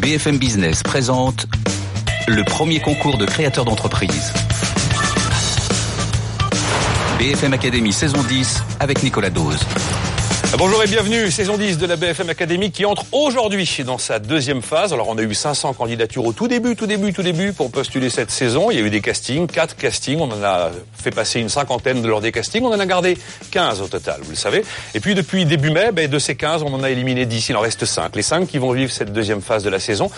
BFM Business présente le premier concours de créateurs d'entreprise. BFM Academy saison 10 avec Nicolas Dose. Bonjour et bienvenue, saison 10 de la BFM Academy qui entre aujourd'hui dans sa deuxième phase. Alors on a eu 500 candidatures au tout début, tout début, tout début pour postuler cette saison. Il y a eu des castings, quatre castings, on en a fait passer une cinquantaine lors des castings, on en a gardé 15 au total, vous le savez. Et puis depuis début mai, ben, de ces 15, on en a éliminé 10, il en reste 5. Les 5 qui vont vivre cette deuxième phase de la saison.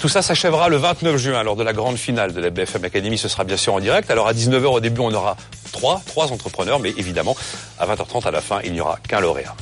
Tout ça s'achèvera le 29 juin lors de la grande finale de la BFM Academy, ce sera bien sûr en direct. Alors à 19h au début, on aura trois, trois entrepreneurs, mais évidemment, à 20h30 à la fin, il n'y aura qu'un lauréat.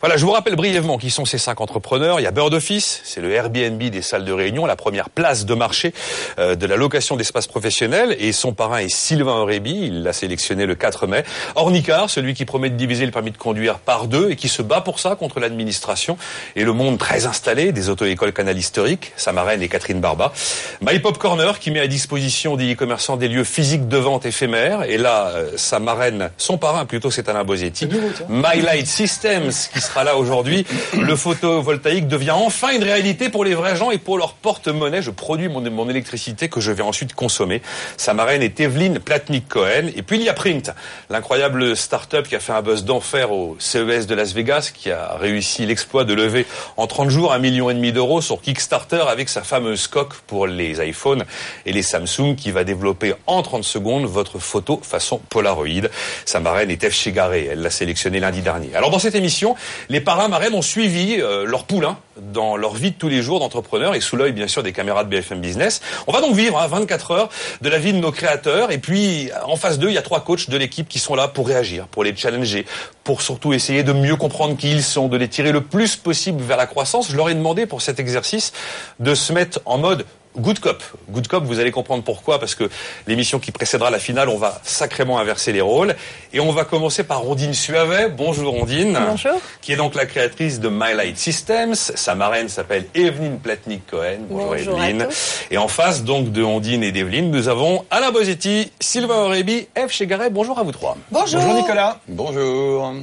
Voilà, je vous rappelle brièvement qui sont ces cinq entrepreneurs. Il y a Bird Office, c'est le Airbnb des salles de réunion, la première place de marché euh, de la location d'espaces professionnels. Et son parrain est Sylvain Aurébi, il l'a sélectionné le 4 mai. Ornicar, celui qui promet de diviser le permis de conduire par deux et qui se bat pour ça contre l'administration et le monde très installé des auto-écoles canal historiques, sa marraine est Catherine Barba. My Pop Corner, qui met à disposition des e-commerçants des lieux physiques de vente éphémères. Et là, euh, sa marraine, son parrain plutôt, c'est Alain Bosetti. My Light Systems, qui sera là aujourd'hui. Le photovoltaïque devient enfin une réalité pour les vrais gens et pour leur porte-monnaie. Je produis mon, mon électricité que je vais ensuite consommer. Sa marraine est Evelyne Platnik-Cohen. Et puis il y a Print, l'incroyable start-up qui a fait un buzz d'enfer au CES de Las Vegas, qui a réussi l'exploit de lever en 30 jours un million et demi d'euros sur Kickstarter avec sa fameuse coque pour les iPhones et les Samsung qui va développer en 30 secondes votre photo façon Polaroid. Sa marraine est F. Chegaré. Elle l'a sélectionné lundi dernier. Alors dans cette émission, les parrains marraines ont suivi euh, leur poulain dans leur vie de tous les jours d'entrepreneurs et sous l'œil bien sûr des caméras de BFM Business. On va donc vivre hein, 24 heures de la vie de nos créateurs et puis en face d'eux il y a trois coachs de l'équipe qui sont là pour réagir, pour les challenger, pour surtout essayer de mieux comprendre qui ils sont, de les tirer le plus possible vers la croissance. Je leur ai demandé pour cet exercice de se mettre en mode Good Cop. Good Cop, vous allez comprendre pourquoi, parce que l'émission qui précédera la finale, on va sacrément inverser les rôles. Et on va commencer par Rondine Suavet. Bonjour Rondine. Bonjour. Qui est donc la créatrice de My Light Systems. Sa marraine s'appelle Evelyne Platnik-Cohen. Bonjour, Bonjour Evelyne. Et en face donc de Ondine et d'Evelyne, nous avons Alain Bosetti, Sylvain Aurébi, F. Chegaret. Bonjour à vous trois. Bonjour. Bonjour Nicolas. Bonjour.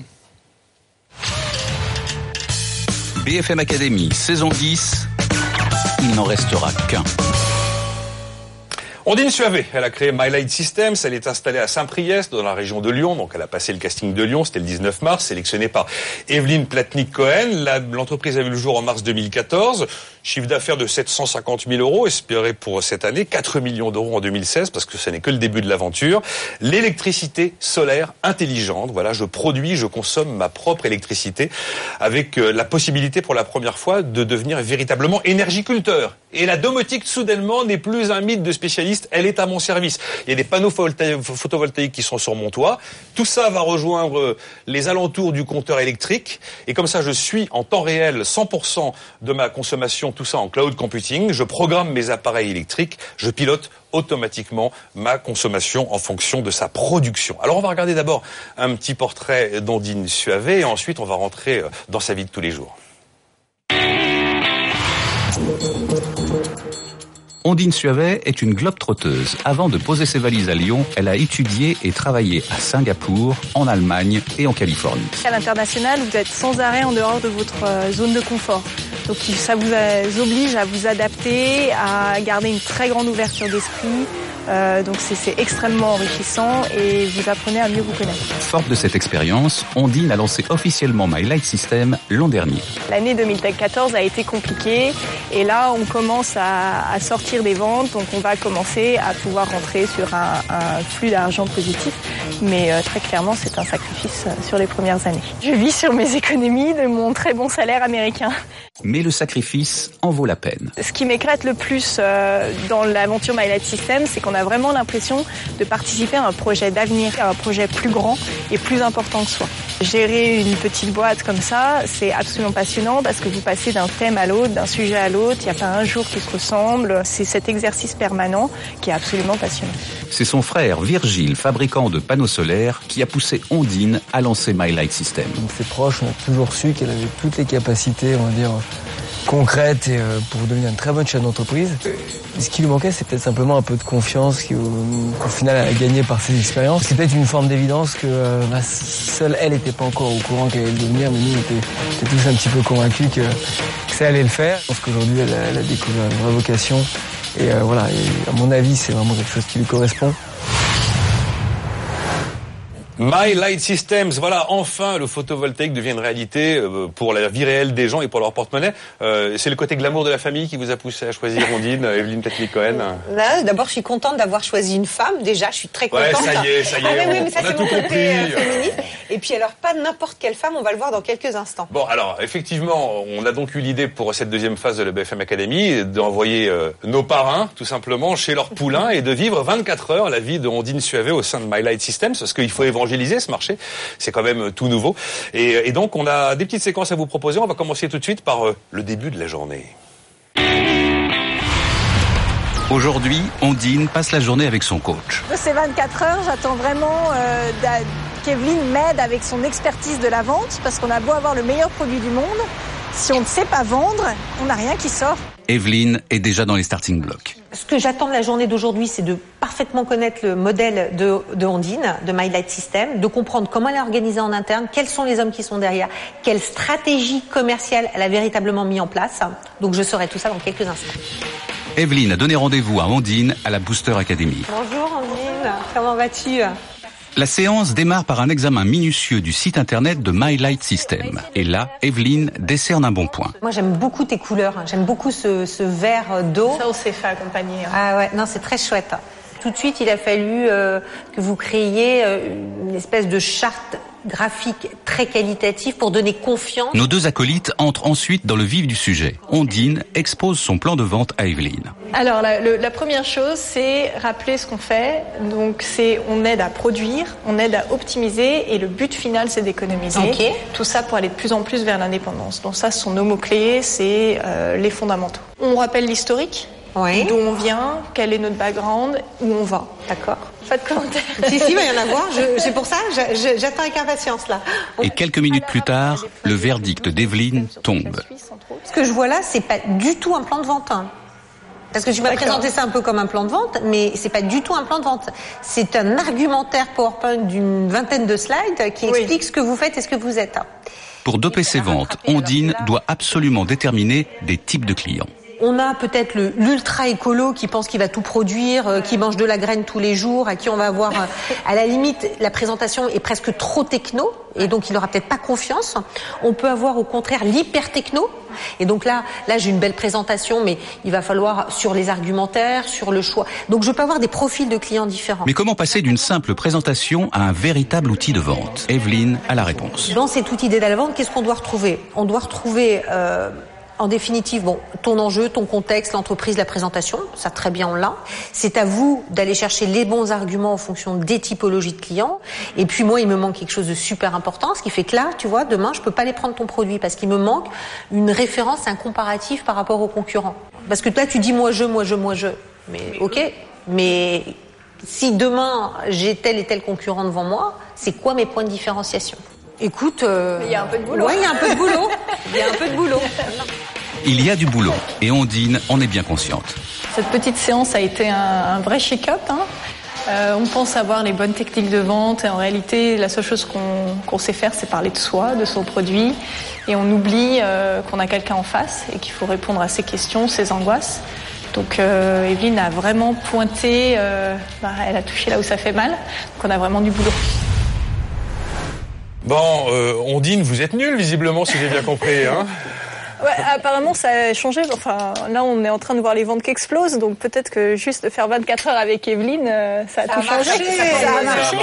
BFM Academy saison 10, il n'en restera qu'un. Ondine Suavé, elle a créé My Light Systems, elle est installée à Saint-Priest, dans la région de Lyon, donc elle a passé le casting de Lyon, c'était le 19 mars, sélectionnée par Evelyne Platnik-Cohen. La- L'entreprise a vu le jour en mars 2014, chiffre d'affaires de 750 000 euros, espéré pour cette année, 4 millions d'euros en 2016, parce que ce n'est que le début de l'aventure. L'électricité solaire intelligente, voilà, je produis, je consomme ma propre électricité, avec euh, la possibilité pour la première fois de devenir véritablement énergiculteur. Et la domotique, soudainement, n'est plus un mythe de spécialiste, elle est à mon service. Il y a des panneaux photovoltaïques qui sont sur mon toit. Tout ça va rejoindre euh, les alentours du compteur électrique. Et comme ça, je suis en temps réel 100% de ma consommation, tout ça en cloud computing. Je programme mes appareils électriques, je pilote automatiquement ma consommation en fonction de sa production. Alors on va regarder d'abord un petit portrait d'Ondine Suavé et ensuite on va rentrer euh, dans sa vie de tous les jours. Ondine Suavet est une globe-trotteuse. Avant de poser ses valises à Lyon, elle a étudié et travaillé à Singapour, en Allemagne et en Californie. À l'international, vous êtes sans arrêt en dehors de votre euh, zone de confort. Donc ça vous euh, oblige à vous adapter, à garder une très grande ouverture d'esprit. Euh, donc c'est- extrêmement enrichissant et vous apprenez à mieux vous connaître. Forte de cette expérience, Ondine a lancé officiellement My Light System l'an dernier. L'année 2014 a été compliquée et là on commence à, à sortir des ventes, donc on va commencer à pouvoir rentrer sur un, un flux d'argent positif. Mais euh, très clairement c'est un sacrifice euh, sur les premières années. Je vis sur mes économies de mon très bon salaire américain. Mais le sacrifice en vaut la peine. Ce qui m'éclate le plus euh, dans l'aventure My Light System, c'est qu'on a vraiment l'impression de participer à un projet d'avenir, à un projet plus grand et plus important que soi. Gérer une petite boîte comme ça, c'est absolument passionnant parce que vous passez d'un thème à l'autre, d'un sujet à l'autre, il n'y a pas un jour qui se ressemble. C'est cet exercice permanent qui est absolument passionnant. C'est son frère Virgile, fabricant de panneaux solaires, qui a poussé Ondine à lancer My Light System. Donc ses proches ont toujours su qu'elle avait toutes les capacités, on va dire, concrète et pour devenir une très bonne chef d'entreprise. Ce qui lui manquait, c'est peut-être simplement un peu de confiance qu'au final elle a gagné par ses expériences. C'est peut-être une forme d'évidence que bah, seule elle n'était pas encore au courant qu'elle allait le devenir, mais nous on était, tous un petit peu convaincus que, ça allait le faire. Je pense qu'aujourd'hui elle, elle, a découvert une vraie vocation et voilà, et à mon avis c'est vraiment quelque chose qui lui correspond. My Light Systems, voilà, enfin le photovoltaïque devient une réalité euh, pour la vie réelle des gens et pour leur porte-monnaie. Euh, c'est le côté glamour de la famille qui vous a poussé à choisir Ondine, Evelyne Petlik-Cohen D'abord, je suis contente d'avoir choisi une femme. Déjà, je suis très contente. Ouais, ça y est, ça y est, ah, on, ça, a tout compris. Et puis alors, pas n'importe quelle femme, on va le voir dans quelques instants. Bon, alors, effectivement, on a donc eu l'idée pour cette deuxième phase de la BFM Academy d'envoyer euh, nos parrains, tout simplement, chez leur poulain et de vivre 24 heures la vie de Ondine Suave au sein de My Light Systems, parce qu'il faut évangéliser ce marché. C'est quand même tout nouveau. Et, donc, on a des petites séquences à vous proposer. On va commencer tout de suite par euh, le début de la journée. Aujourd'hui, Ondine passe la journée avec son coach. De ces 24 heures, j'attends vraiment euh, qu'Evelyne m'aide avec son expertise de la vente, parce qu'on a beau avoir le meilleur produit du monde, si on ne sait pas vendre, on n'a rien qui sort. Evelyne est déjà dans les starting blocks. Ce que j'attends de la journée d'aujourd'hui, c'est de parfaitement connaître le modèle de, de Ondine, de My Light System, de comprendre comment elle est organisée en interne, quels sont les hommes qui sont derrière, quelle stratégie commerciale elle a véritablement mis en place. Donc je saurai tout ça dans quelques instants. Evelyne a donné rendez-vous à Ondine à la Booster Academy. Bonjour Ondine, comment vas-tu? La séance démarre par un examen minutieux du site internet de My Light System. Et là, Evelyne décerne un bon point. Moi, j'aime beaucoup tes couleurs. J'aime beaucoup ce, ce vert d'eau. Ça, on s'est fait accompagner. Hein. Ah ouais, non, c'est très chouette. Tout de suite, il a fallu euh, que vous créiez euh, une espèce de charte graphique très qualitative pour donner confiance. Nos deux acolytes entrent ensuite dans le vif du sujet. Ondine expose son plan de vente à Evelyne. Alors la, la première chose, c'est rappeler ce qu'on fait. Donc c'est on aide à produire, on aide à optimiser et le but final c'est d'économiser. Tout ça pour aller de plus en plus vers l'indépendance. Donc ça, ce sont nos mots clés, c'est euh, les fondamentaux. On rappelle l'historique d'où on vient, quel est notre background, où on va. D'accord. Pas de commentaires. si, si, il va y en avoir. C'est pour ça, j'attends avec impatience là. Et quelques minutes plus tard, le verdict d'Evelyne tombe. Ce que je vois là, c'est pas du tout un plan de vente. Hein. Parce que je vais présenter ça un peu comme un plan de vente, mais c'est pas du tout un plan de vente. C'est un argumentaire PowerPoint d'une vingtaine de slides qui explique ce que vous faites et ce que vous êtes. Pour doper ses ventes, Ondine doit absolument déterminer des types de clients. On a peut-être l'ultra écolo qui pense qu'il va tout produire, euh, qui mange de la graine tous les jours, à qui on va avoir, euh, à la limite, la présentation est presque trop techno, et donc il n'aura peut-être pas confiance. On peut avoir au contraire l'hyper techno, et donc là, là j'ai une belle présentation, mais il va falloir sur les argumentaires, sur le choix. Donc je peux avoir des profils de clients différents. Mais comment passer d'une simple présentation à un véritable outil de vente? Evelyne a la réponse. Dans cet outil d'aide à la vente, qu'est-ce qu'on doit retrouver? On doit retrouver euh, en définitive, bon, ton enjeu, ton contexte, l'entreprise, la présentation, ça très bien on l'a. C'est à vous d'aller chercher les bons arguments en fonction des typologies de clients. Et puis moi, il me manque quelque chose de super important, ce qui fait que là, tu vois, demain, je peux pas aller prendre ton produit parce qu'il me manque une référence, un comparatif par rapport aux concurrents. Parce que là, tu dis moi je, moi je, moi je. Mais ok, mais si demain j'ai tel et tel concurrent devant moi, c'est quoi mes points de différenciation? Écoute, euh, il y a un peu de boulot. Oui, il y a un peu de boulot. Il y a un peu de boulot. Il y a du boulot et Ondine en est bien consciente. Cette petite séance a été un, vrai shake-up. Hein. Euh, on pense avoir les bonnes techniques de vente et en réalité, la seule chose qu'on sait faire, c'est parler de soi, de son produit. Et on oublie euh, qu'on a quelqu'un en face et qu'il faut répondre à ses questions, ses angoisses. Donc Evelyne a vraiment pointé, bah, elle a touché là où ça fait mal. Donc on a vraiment du boulot. Bon, euh, Ondine, vous êtes nul visiblement, si j'ai bien compris. Hein Ouais, apparemment, ça a changé. Enfin, là, on est en train de voir les ventes qui explosent, donc peut-être que juste de faire 24 heures avec Evelyne, euh, ça a tout changé. Ça, a marché.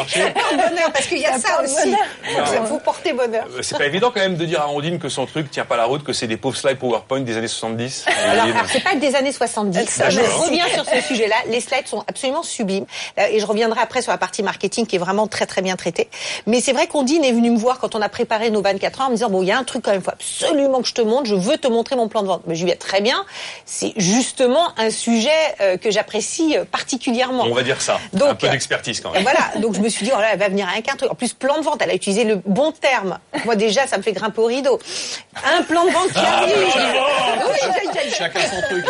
bonheur, parce qu'il y a ça aussi. Il faut porter bonheur. Euh, c'est pas évident quand même de dire à Ondine que son truc tient pas la route, que c'est des pauvres slides PowerPoint des années 70. Alors, c'est pas que des années 70. Je reviens sur ce sujet-là. Les slides sont absolument sublimes. Euh, et je reviendrai après sur la partie marketing qui est vraiment très très bien traitée. Mais c'est vrai qu'Ondine est venue me voir quand on a préparé nos 24 heures en me disant, bon, il y a un truc quand même, faut absolument que je te montre, je veux te montrer mon plan de vente. Mais je lui dis très bien, c'est justement un sujet euh, que j'apprécie particulièrement. On va dire ça. Donc, un peu d'expertise quand même. Voilà. Donc je me suis dit, oh là, elle va venir avec un truc. En plus, plan de vente, elle a utilisé le bon terme. Moi déjà, ça me fait grimper au rideau. Un plan de vente qui ah, arrive. Chacun son truc.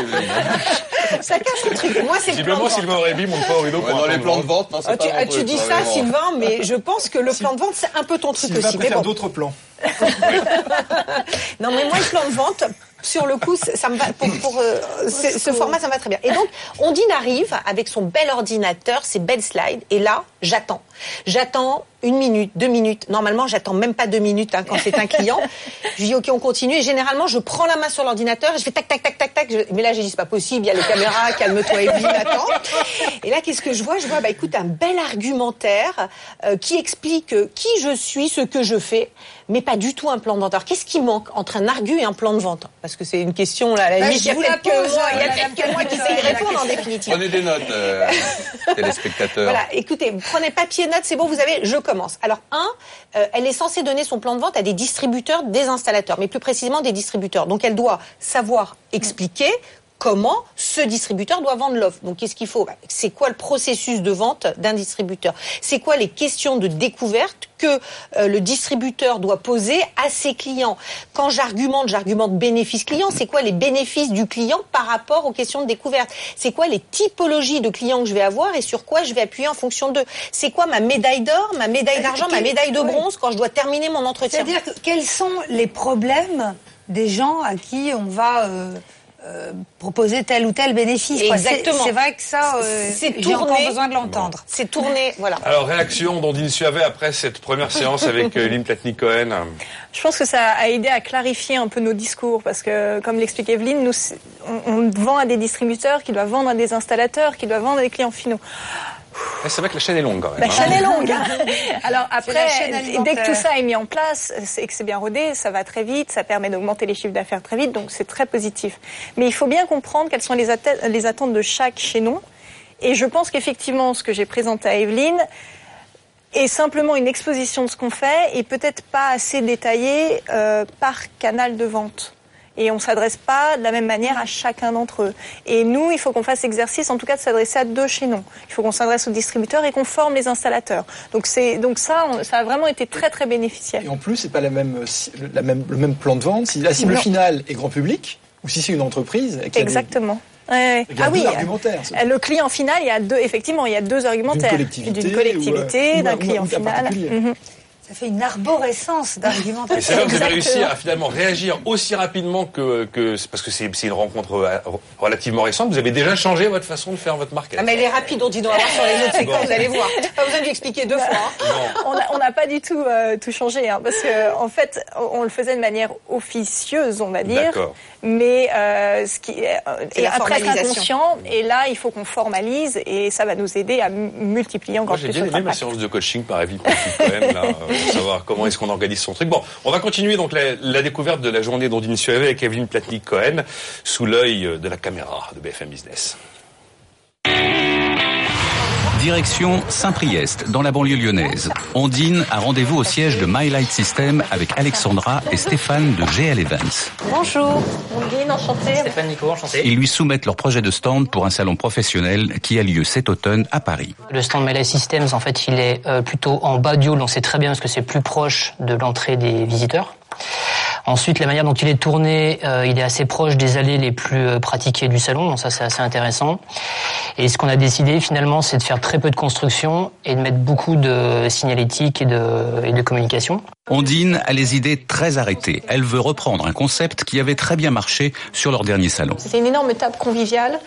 Chacun son truc. Moi, c'est Visiblement, Sylvain Aurébi monte pas au rideau. dans les plans de vente, non, ah, tu, pas tu dis ça, Sylvain, mais je pense que le plan de vente, c'est un peu ton truc Sylvain aussi. préfère d'autres plans. non, mais moi, le plan de vente, sur le coup, ça me va pour, pour euh, ce, format, ça me va très bien. Et donc, Ondine arrive avec son bel ordinateur, ses belles slides, et là, j'attends. J'attends une minute, deux minutes. Normalement, j'attends même pas deux minutes hein, quand c'est un client. je dis ok, on continue. Et généralement, je prends la main sur l'ordinateur, je fais tac tac tac tac tac. Mais là, j'ai dit c'est pas possible. Il y a les caméras, calme-toi, Evelyne, attends. Et là, qu'est-ce que je vois? Je vois, bah écoute, un bel argumentaire euh, qui explique euh, qui je suis, ce que je fais, mais pas du tout un plan de vente. Alors, qu'est-ce qui manque entre un argu et un plan de vente? Parce que c'est une question là. La bah, il y a peut-être que moi, il y a peut-être que moi qui sais y répondre en définitive. Prenez des notes, euh, téléspectateurs. Voilà, écoutez, prenez papier notes, c'est bon, vous avez. Je commence. Alors, un, euh, elle est censée donner son plan de vente à des distributeurs, des installateurs, mais plus précisément des distributeurs. Donc, elle doit savoir expliquer comment ce distributeur doit vendre l'offre. Donc qu'est-ce qu'il faut? Bah, C'est quoi le processus de vente d'un distributeur? C'est quoi les questions de découverte que euh, le distributeur doit poser à ses clients? Quand j'argumente, j'argumente bénéfice client. C'est quoi les bénéfices du client par rapport aux questions de découverte? C'est quoi les typologies de clients que je vais avoir et sur quoi je vais appuyer en fonction d'eux? C'est quoi ma médaille d'or, ma médaille d'argent, ma médaille de bronze quand je dois terminer mon entretien? C'est-à-dire quels sont les problèmes des gens à qui on va euh, euh, proposer tel ou tel bénéfice. Exactement. C'est vrai que ça, euh, j'ai encore besoin de l'entendre. C'est tourné, voilà. Alors, réaction d'Ondine Suavet après cette première séance avec euh, Lynn Platnik-Cohen Je pense que ça a aidé à clarifier un peu nos discours parce que, comme l'explique Evelyne, nous, on, vend à des distributeurs qui doivent vendre à des installateurs, qui doivent vendre à des clients finaux. C'est vrai que la chaîne est longue quand même. La chaîne est longue. Alors après, dès que tout ça est mis en place et que c'est bien rodé, ça va très vite, ça permet d'augmenter les chiffres d'affaires très vite, donc c'est très positif. Mais il faut bien comprendre quelles sont les, les attentes de chaque chaînon. Et je pense qu'effectivement, ce que j'ai présenté à Evelyne est simplement une exposition de ce qu'on fait et peut-être pas assez détaillé euh, par canal de vente et on s'adresse pas de la même manière à chacun d'entre eux. Et nous, il faut qu'on fasse l'exercice, en tout cas, de s'adresser à deux chaînons. Il faut qu'on s'adresse aux distributeurs et qu'on forme les installateurs. Donc c'est donc ça, ça a vraiment été très très bénéficiel. Et en plus, c'est pas la même, la même, le même plan de vente. Si la cible finale est grand public ou si c'est une entreprise. Exactement. ah oui, le client final, il y a deux, effectivement, il y a deux argumentaires. D'une collectivité, d'un client final. Ça fait une arborescence d'argumentaire. c'est là que vous avez réussi à finalement réagir aussi rapidement que, que parce que c'est une rencontre euh, relativement récente. Vous avez déjà changé votre façon de faire votre marque. Ah, mais elle est rapide, on dit dans la sur les autres séquences, vous allez voir. Pas besoin de lui expliquer deux fois. On n'a pas du tout euh, tout changé, hein, parce que en fait, on le faisait de manière officieuse, on va dire. Mais euh, ce qui est, est presque inconscient. Et là, il faut qu'on formalise, et ça va nous aider à multiplier encore Moi, plus. J'ai bien aimé ma séance de coaching par Evie quand même là pour savoir comment est-ce qu'on organise son truc. Bon, on va continuer donc la, découverte de la journée d'Ondine Suave avec Evelyne Platnik-Cohen sous l'œil de la caméra de BFM Business. Direction Saint-Priest, dans la banlieue lyonnaise. Ondine a rendez-vous au siège de My Light System avec Alexandra et Stéphane de GL Events. Bonjour, Ondine, enchantée. Stéphane Nico, enchanté. Ils lui soumettent leur projet de stand pour un salon professionnel qui a lieu cet automne à Paris. Le stand My Light Systems, en fait, il est euh, plutôt en bas du hall, donc c'est très bien parce que c'est plus proche de l'entrée des visiteurs. Ensuite, la manière dont il est tourné, euh, il est assez proche des allées les plus euh, pratiquées du salon, donc ça c'est assez intéressant. Et ce qu'on a décidé finalement, c'est de faire très peu de construction et de mettre beaucoup de signalétique et de, et de communication. Ondine a les idées très arrêtées. Elle veut reprendre un concept qui avait très bien marché sur leur dernier salon. C'était une énorme table conviviale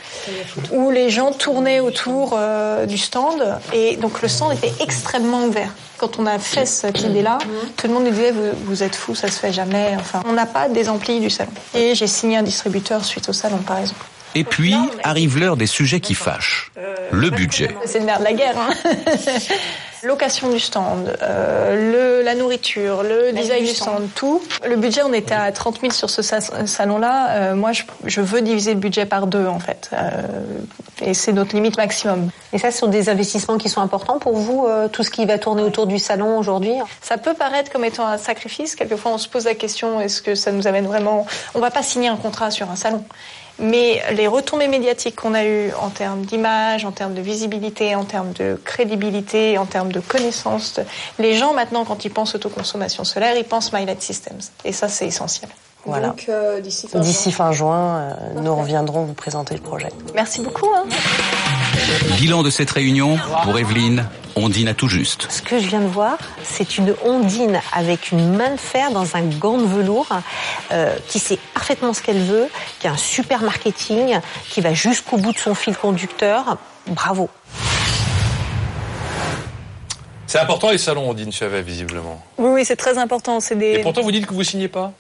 où les gens tournaient autour euh, du stand et donc le stand était extrêmement ouvert. Quand on a fait cette idée-là, tout le monde nous disait vous, vous êtes fous, ça se fait jamais. Enfin, on n'a pas des amplis du salon. Et j'ai signé un distributeur suite au salon, par exemple. Et puis arrive l'heure des sujets qui fâchent. Le budget. C'est le nerf de la guerre. Hein. Location du stand, euh, le, la nourriture, le design du stand, tout. Le budget, on était à 30 000 sur ce sa- salon-là. Euh, moi, je, je veux diviser le budget par deux, en fait. Euh, et c'est notre limite maximum. Et ça, ce sont des investissements qui sont importants pour vous, euh, tout ce qui va tourner autour du salon aujourd'hui? Ça peut paraître comme étant un sacrifice. Quelquefois, on se pose la question est-ce que ça nous amène vraiment On va pas signer un contrat sur un salon. Mais les retombées médiatiques qu'on a eues en termes d'image, en termes de visibilité, en termes de crédibilité, en termes de connaissances, les gens maintenant, quand ils pensent autoconsommation solaire, ils pensent My Light Systems. Et ça, c'est essentiel. Voilà. Donc, euh, d'ici fin D'ici juin. fin juin, euh, nous reviendrons vous présenter le projet. Merci beaucoup. hein. Bilan de cette réunion, pour Evelyne, on dîne à tout juste. Ce que je viens de voir, c'est une ondine avec une main de fer dans un gant de velours euh, qui sait parfaitement ce qu'elle veut, qui a un super marketing, qui va jusqu'au bout de son fil conducteur. Bravo. C'est important les salons, Odine Chavet, visiblement. Oui, oui, c'est très important. C'est des... Et pourtant, vous dites que vous signez pas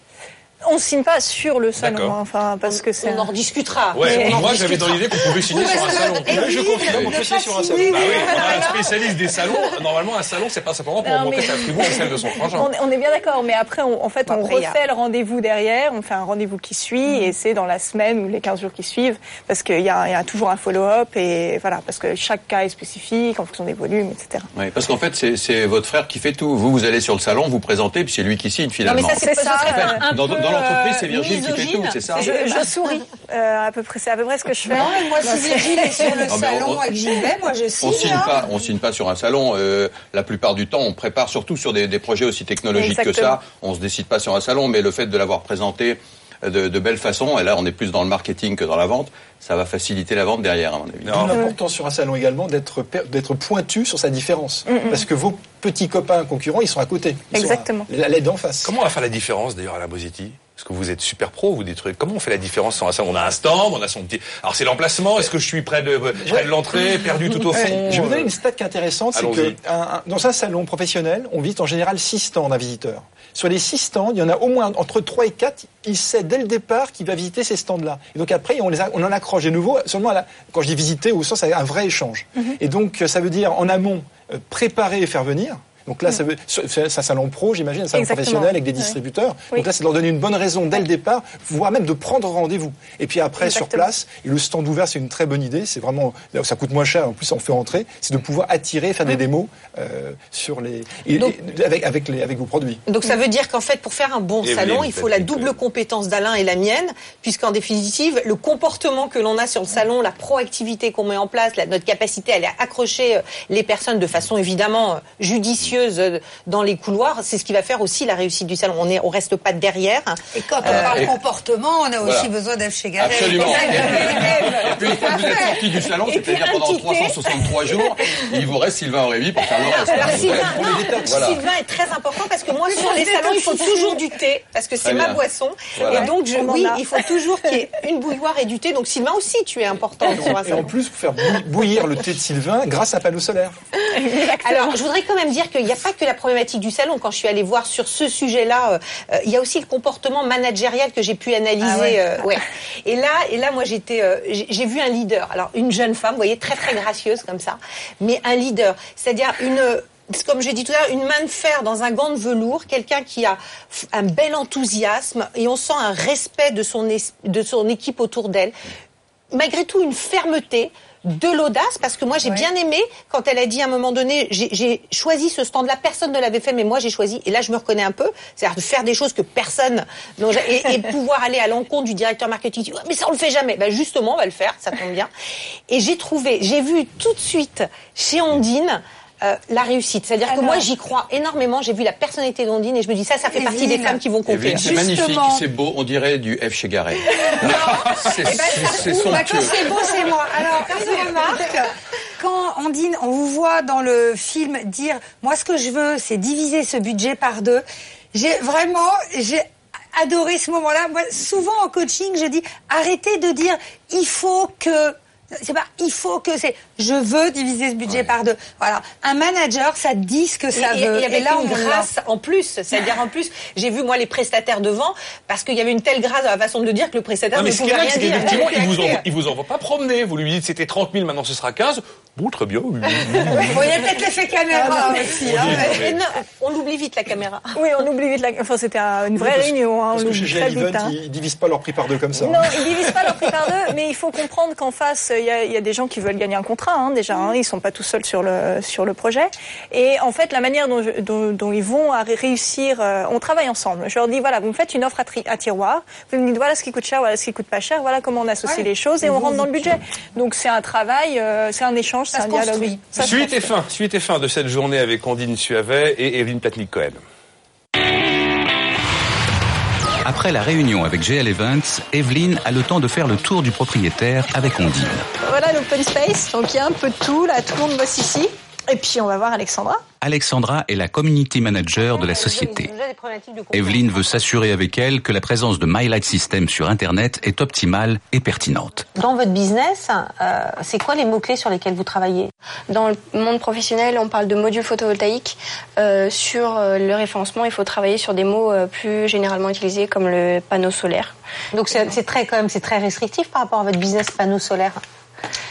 On ne signe pas sur le salon, D'accord. hein, enfin, parce que c'est. On en rediscutera. Ouais, Mais- moi j'avais dans l'idée qu'on pouvait signer Oui, sur un salon. je confirme, ne on peut pas signer sur un salon. signer. Bah oui, on a un spécialiste des salons. Normalement, un salon, c'est pas simplement pour Non, montrer mais- sa fribourg et celle de son frangin. On, est- on est bien d'accord, mais après, on- en fait, Bon, on après, il y a- refait le rendez-vous derrière, on fait un rendez-vous qui suit, et c'est dans la semaine ou les 15 jours qui suivent, parce qu'il y a, il y a toujours un follow-up, et voilà, parce que chaque cas est spécifique en fonction des volumes, etc. Oui, parce qu'en fait, c'est- c'est votre frère qui fait tout. Vous, vous allez sur le salon, vous présentez, puis c'est lui qui signe finalement. c'est ça. Euh, dans un peu, dans l'entreprise, euh, c'est Virgile qui fait tout, c'est ça Je, je souris, euh, à peu près, c'est à peu près ce que je fais. Non, mais moi, si Virgile est sur le Non, salon on- avec Gilbert, moi, je signe. On signe hein. pas, on signe pas sur un salon. euh, la plupart du temps, on prépare surtout sur des, des projets aussi technologiques que ça. On se décide pas sur un salon, mais le fait de l'avoir présenté euh, de, de belle façon, et là, on est plus dans le marketing que dans la vente, ça va faciliter la vente derrière, à mon avis. D'où l'importance sur un salon également d'être pointu sur sa différence. Parce que vos petits copains concurrents, ils sont à côté. Ils sont à- Exactement. la LED en face. Comment on va faire la différence d'ailleurs à la Bositi Parce que vous êtes super pro, vous des trucs. Comment on fait la différence sur un salon? On a un stand, on a son petit. Alors c'est l'emplacement. Est-ce que je suis près de près de l'entrée, perdu tout au Ouais, fond? je vais vous donner une stat qui est intéressante, c'est Allons-y. que un- un- dans un salon professionnel, on visite en général 6 stands d'un visiteur. Sur les 6 stands, il y en a au moins entre 3 et 4, il sait dès le départ qu'il va visiter ces stands-là. Et donc après, on, les a- on en accroche de nouveau, seulement à la- quand je dis visiter, au sens, c'est un vrai échange. Et donc, ça veut dire en amont, euh, préparer et faire venir. Donc là, ça veut, c'est c'est un salon pro, j'imagine, un salon Exactement. professionnel avec des distributeurs. Oui. Donc là, c'est de leur donner une bonne raison dès le départ, voire même de prendre rendez-vous. Et puis après, sur place, et le stand ouvert, c'est une très bonne idée. C'est vraiment, ça coûte moins cher. En plus, on fait rentrer. C'est de pouvoir attirer, faire des démos euh, sur les, et- Donc- et avec avec les avec vos produits. Donc ça veut dire qu'en fait, pour faire un bon salon, il faut la double que- compétence d'Alain et la mienne, puisqu'en définitive, le comportement que l'on a sur le salon, la proactivité qu'on met en place, la- notre capacité à aller accrocher euh, les personnes de façon évidemment euh, judicieuse euh, dans les couloirs, c'est ce qui va faire aussi la réussite du salon. On est, on reste pas derrière. Et quand on Euh, parle et- comportement, on a aussi Voilà. besoin d'Ève Chegaray. Absolument. Et puis une fois que vous êtes sorti du salon, c'est-à-dire pendant ticket. 363 jours, il vous reste Sylvain Aurébi pour faire le reste. Alors Vous Sylvain, êtes- non, Voilà. Sylvain est très important parce que moi sur les salons il faut toujours du thé parce que c'est ma boisson Voilà. et donc je, oui il faut toujours qu'il y ait une bouilloire et du thé donc Sylvain aussi tu es important Et en plus, pour faire bouillir- le thé de Sylvain grâce à panneau solaire. Alors, je voudrais quand même dire qu'il n'y a pas que la problématique du salon. Quand je suis allée voir sur ce sujet-là, euh, euh, il y a aussi le comportement managérial que j'ai pu analyser. Ah ouais. euh, ouais. Et là, et là, moi, j'étais, j'ai vu un leader. Alors, une jeune femme, vous voyez, très très gracieuse comme ça, mais un leader, c'est-à-dire une comme j'ai dit tout à l'heure, une main de fer dans un gant de velours, quelqu'un qui a un bel enthousiasme et on sent un respect de son, de son équipe autour d'elle. Malgré tout, une fermeté, de l'audace, parce que moi j'ai bien aimé quand elle a dit à un moment donné, j'ai- choisi ce stand-là, personne ne l'avait fait, mais moi j'ai choisi, et là je me reconnais un peu, c'est-à-dire de faire des choses que personne, n'ont ja- et, et pouvoir aller à l'encontre du directeur marketing, qui dit, Ouais, mais ça on le fait jamais. Ben justement, on va le faire, ça tombe bien. Et j'ai trouvé, j'ai vu tout de suite chez Ondine, euh, la réussite. C'est-à-dire que moi, j'y crois énormément. J'ai vu la personnalité d'Ondine et je me dis, ça, ça fait partie des femmes qui vont compter. C'est magnifique, c'est beau, on dirait du F chez Garret. C'est Eh ben, c'est Bah, quand somptueux. c'est beau, c'est moi. Alors, une remarque. Quand Ondine, on vous voit dans le film dire, moi, ce que je veux, c'est diviser ce budget par deux. J'ai vraiment, j'ai adoré ce moment-là. Moi, souvent en coaching, je dis, arrêtez de dire, il faut que C'est pas, il faut que c'est, je veux diviser ce budget par deux. Voilà. Un manager, ça dit ce que ça et, veut. Et, avec là, une on grâce en plus. C'est-à-dire en plus, j'ai vu moi les prestataires devant parce qu'il y avait une telle grâce dans la façon de dire que le prestataire Non, mais ne ce qui pouvait là, rien c'est dire. qu'effectivement, il vous envoie, il vous envoie pas promener. Vous lui dites c'était 30 000, maintenant ce sera 15. Bon, très bien. oui, oui, oui, oui. Bon, il y a peut-être l'effet caméra aussi. hein, mais- Mais non, on l'oublie vite la caméra. Oui, on oublie vite la. Enfin, c'était un- une vraie Parce- réunion. Hein, Parce on que chez très GL vite. Event, hein. ils divisent pas leur prix par deux comme ça. Non, ils divisent pas leur prix par deux, mais il faut comprendre qu'en face, il y, a, il y a des gens qui veulent gagner un contrat, hein, déjà. Hein, ils sont pas tout seuls sur le sur le projet. Et en fait, la manière dont, je- dont, dont ils vont à ré- réussir, euh, on travaille ensemble. Je leur dis voilà, vous me faites une offre à, tri- à tiroir, vous me dites voilà ce qui coûte cher, voilà ce qui coûte pas cher, voilà comment on associe Ouais. les choses et on rentre dans le budget. Donc c'est un travail, euh, c'est un échange, c'est Ça un se dialogue. construit. Ça se Suite et fin, suite et fin de cette journée avec Ondine Suavet et Evelyne Platnik-Cohen. Après la réunion avec GL Events, Evelyne a le temps de faire le tour du propriétaire avec Ondine. Voilà l'open space. Donc il y a un peu de tout. Là, tout le monde bosse ici. Et puis on va voir Alexandra. Alexandra est la community manager de la société. Evelyne veut s'assurer avec elle que la présence de My Light System sur Internet est optimale et pertinente. Dans votre business, euh, c'est quoi les mots-clés sur lesquels vous travaillez? Dans le monde professionnel, on parle de modules photovoltaïques. Euh, sur euh, le référencement, il faut travailler sur des mots plus généralement utilisés comme le panneau solaire. Donc c'est c'est très quand même c'est très restrictif par rapport à votre business panneau solaire.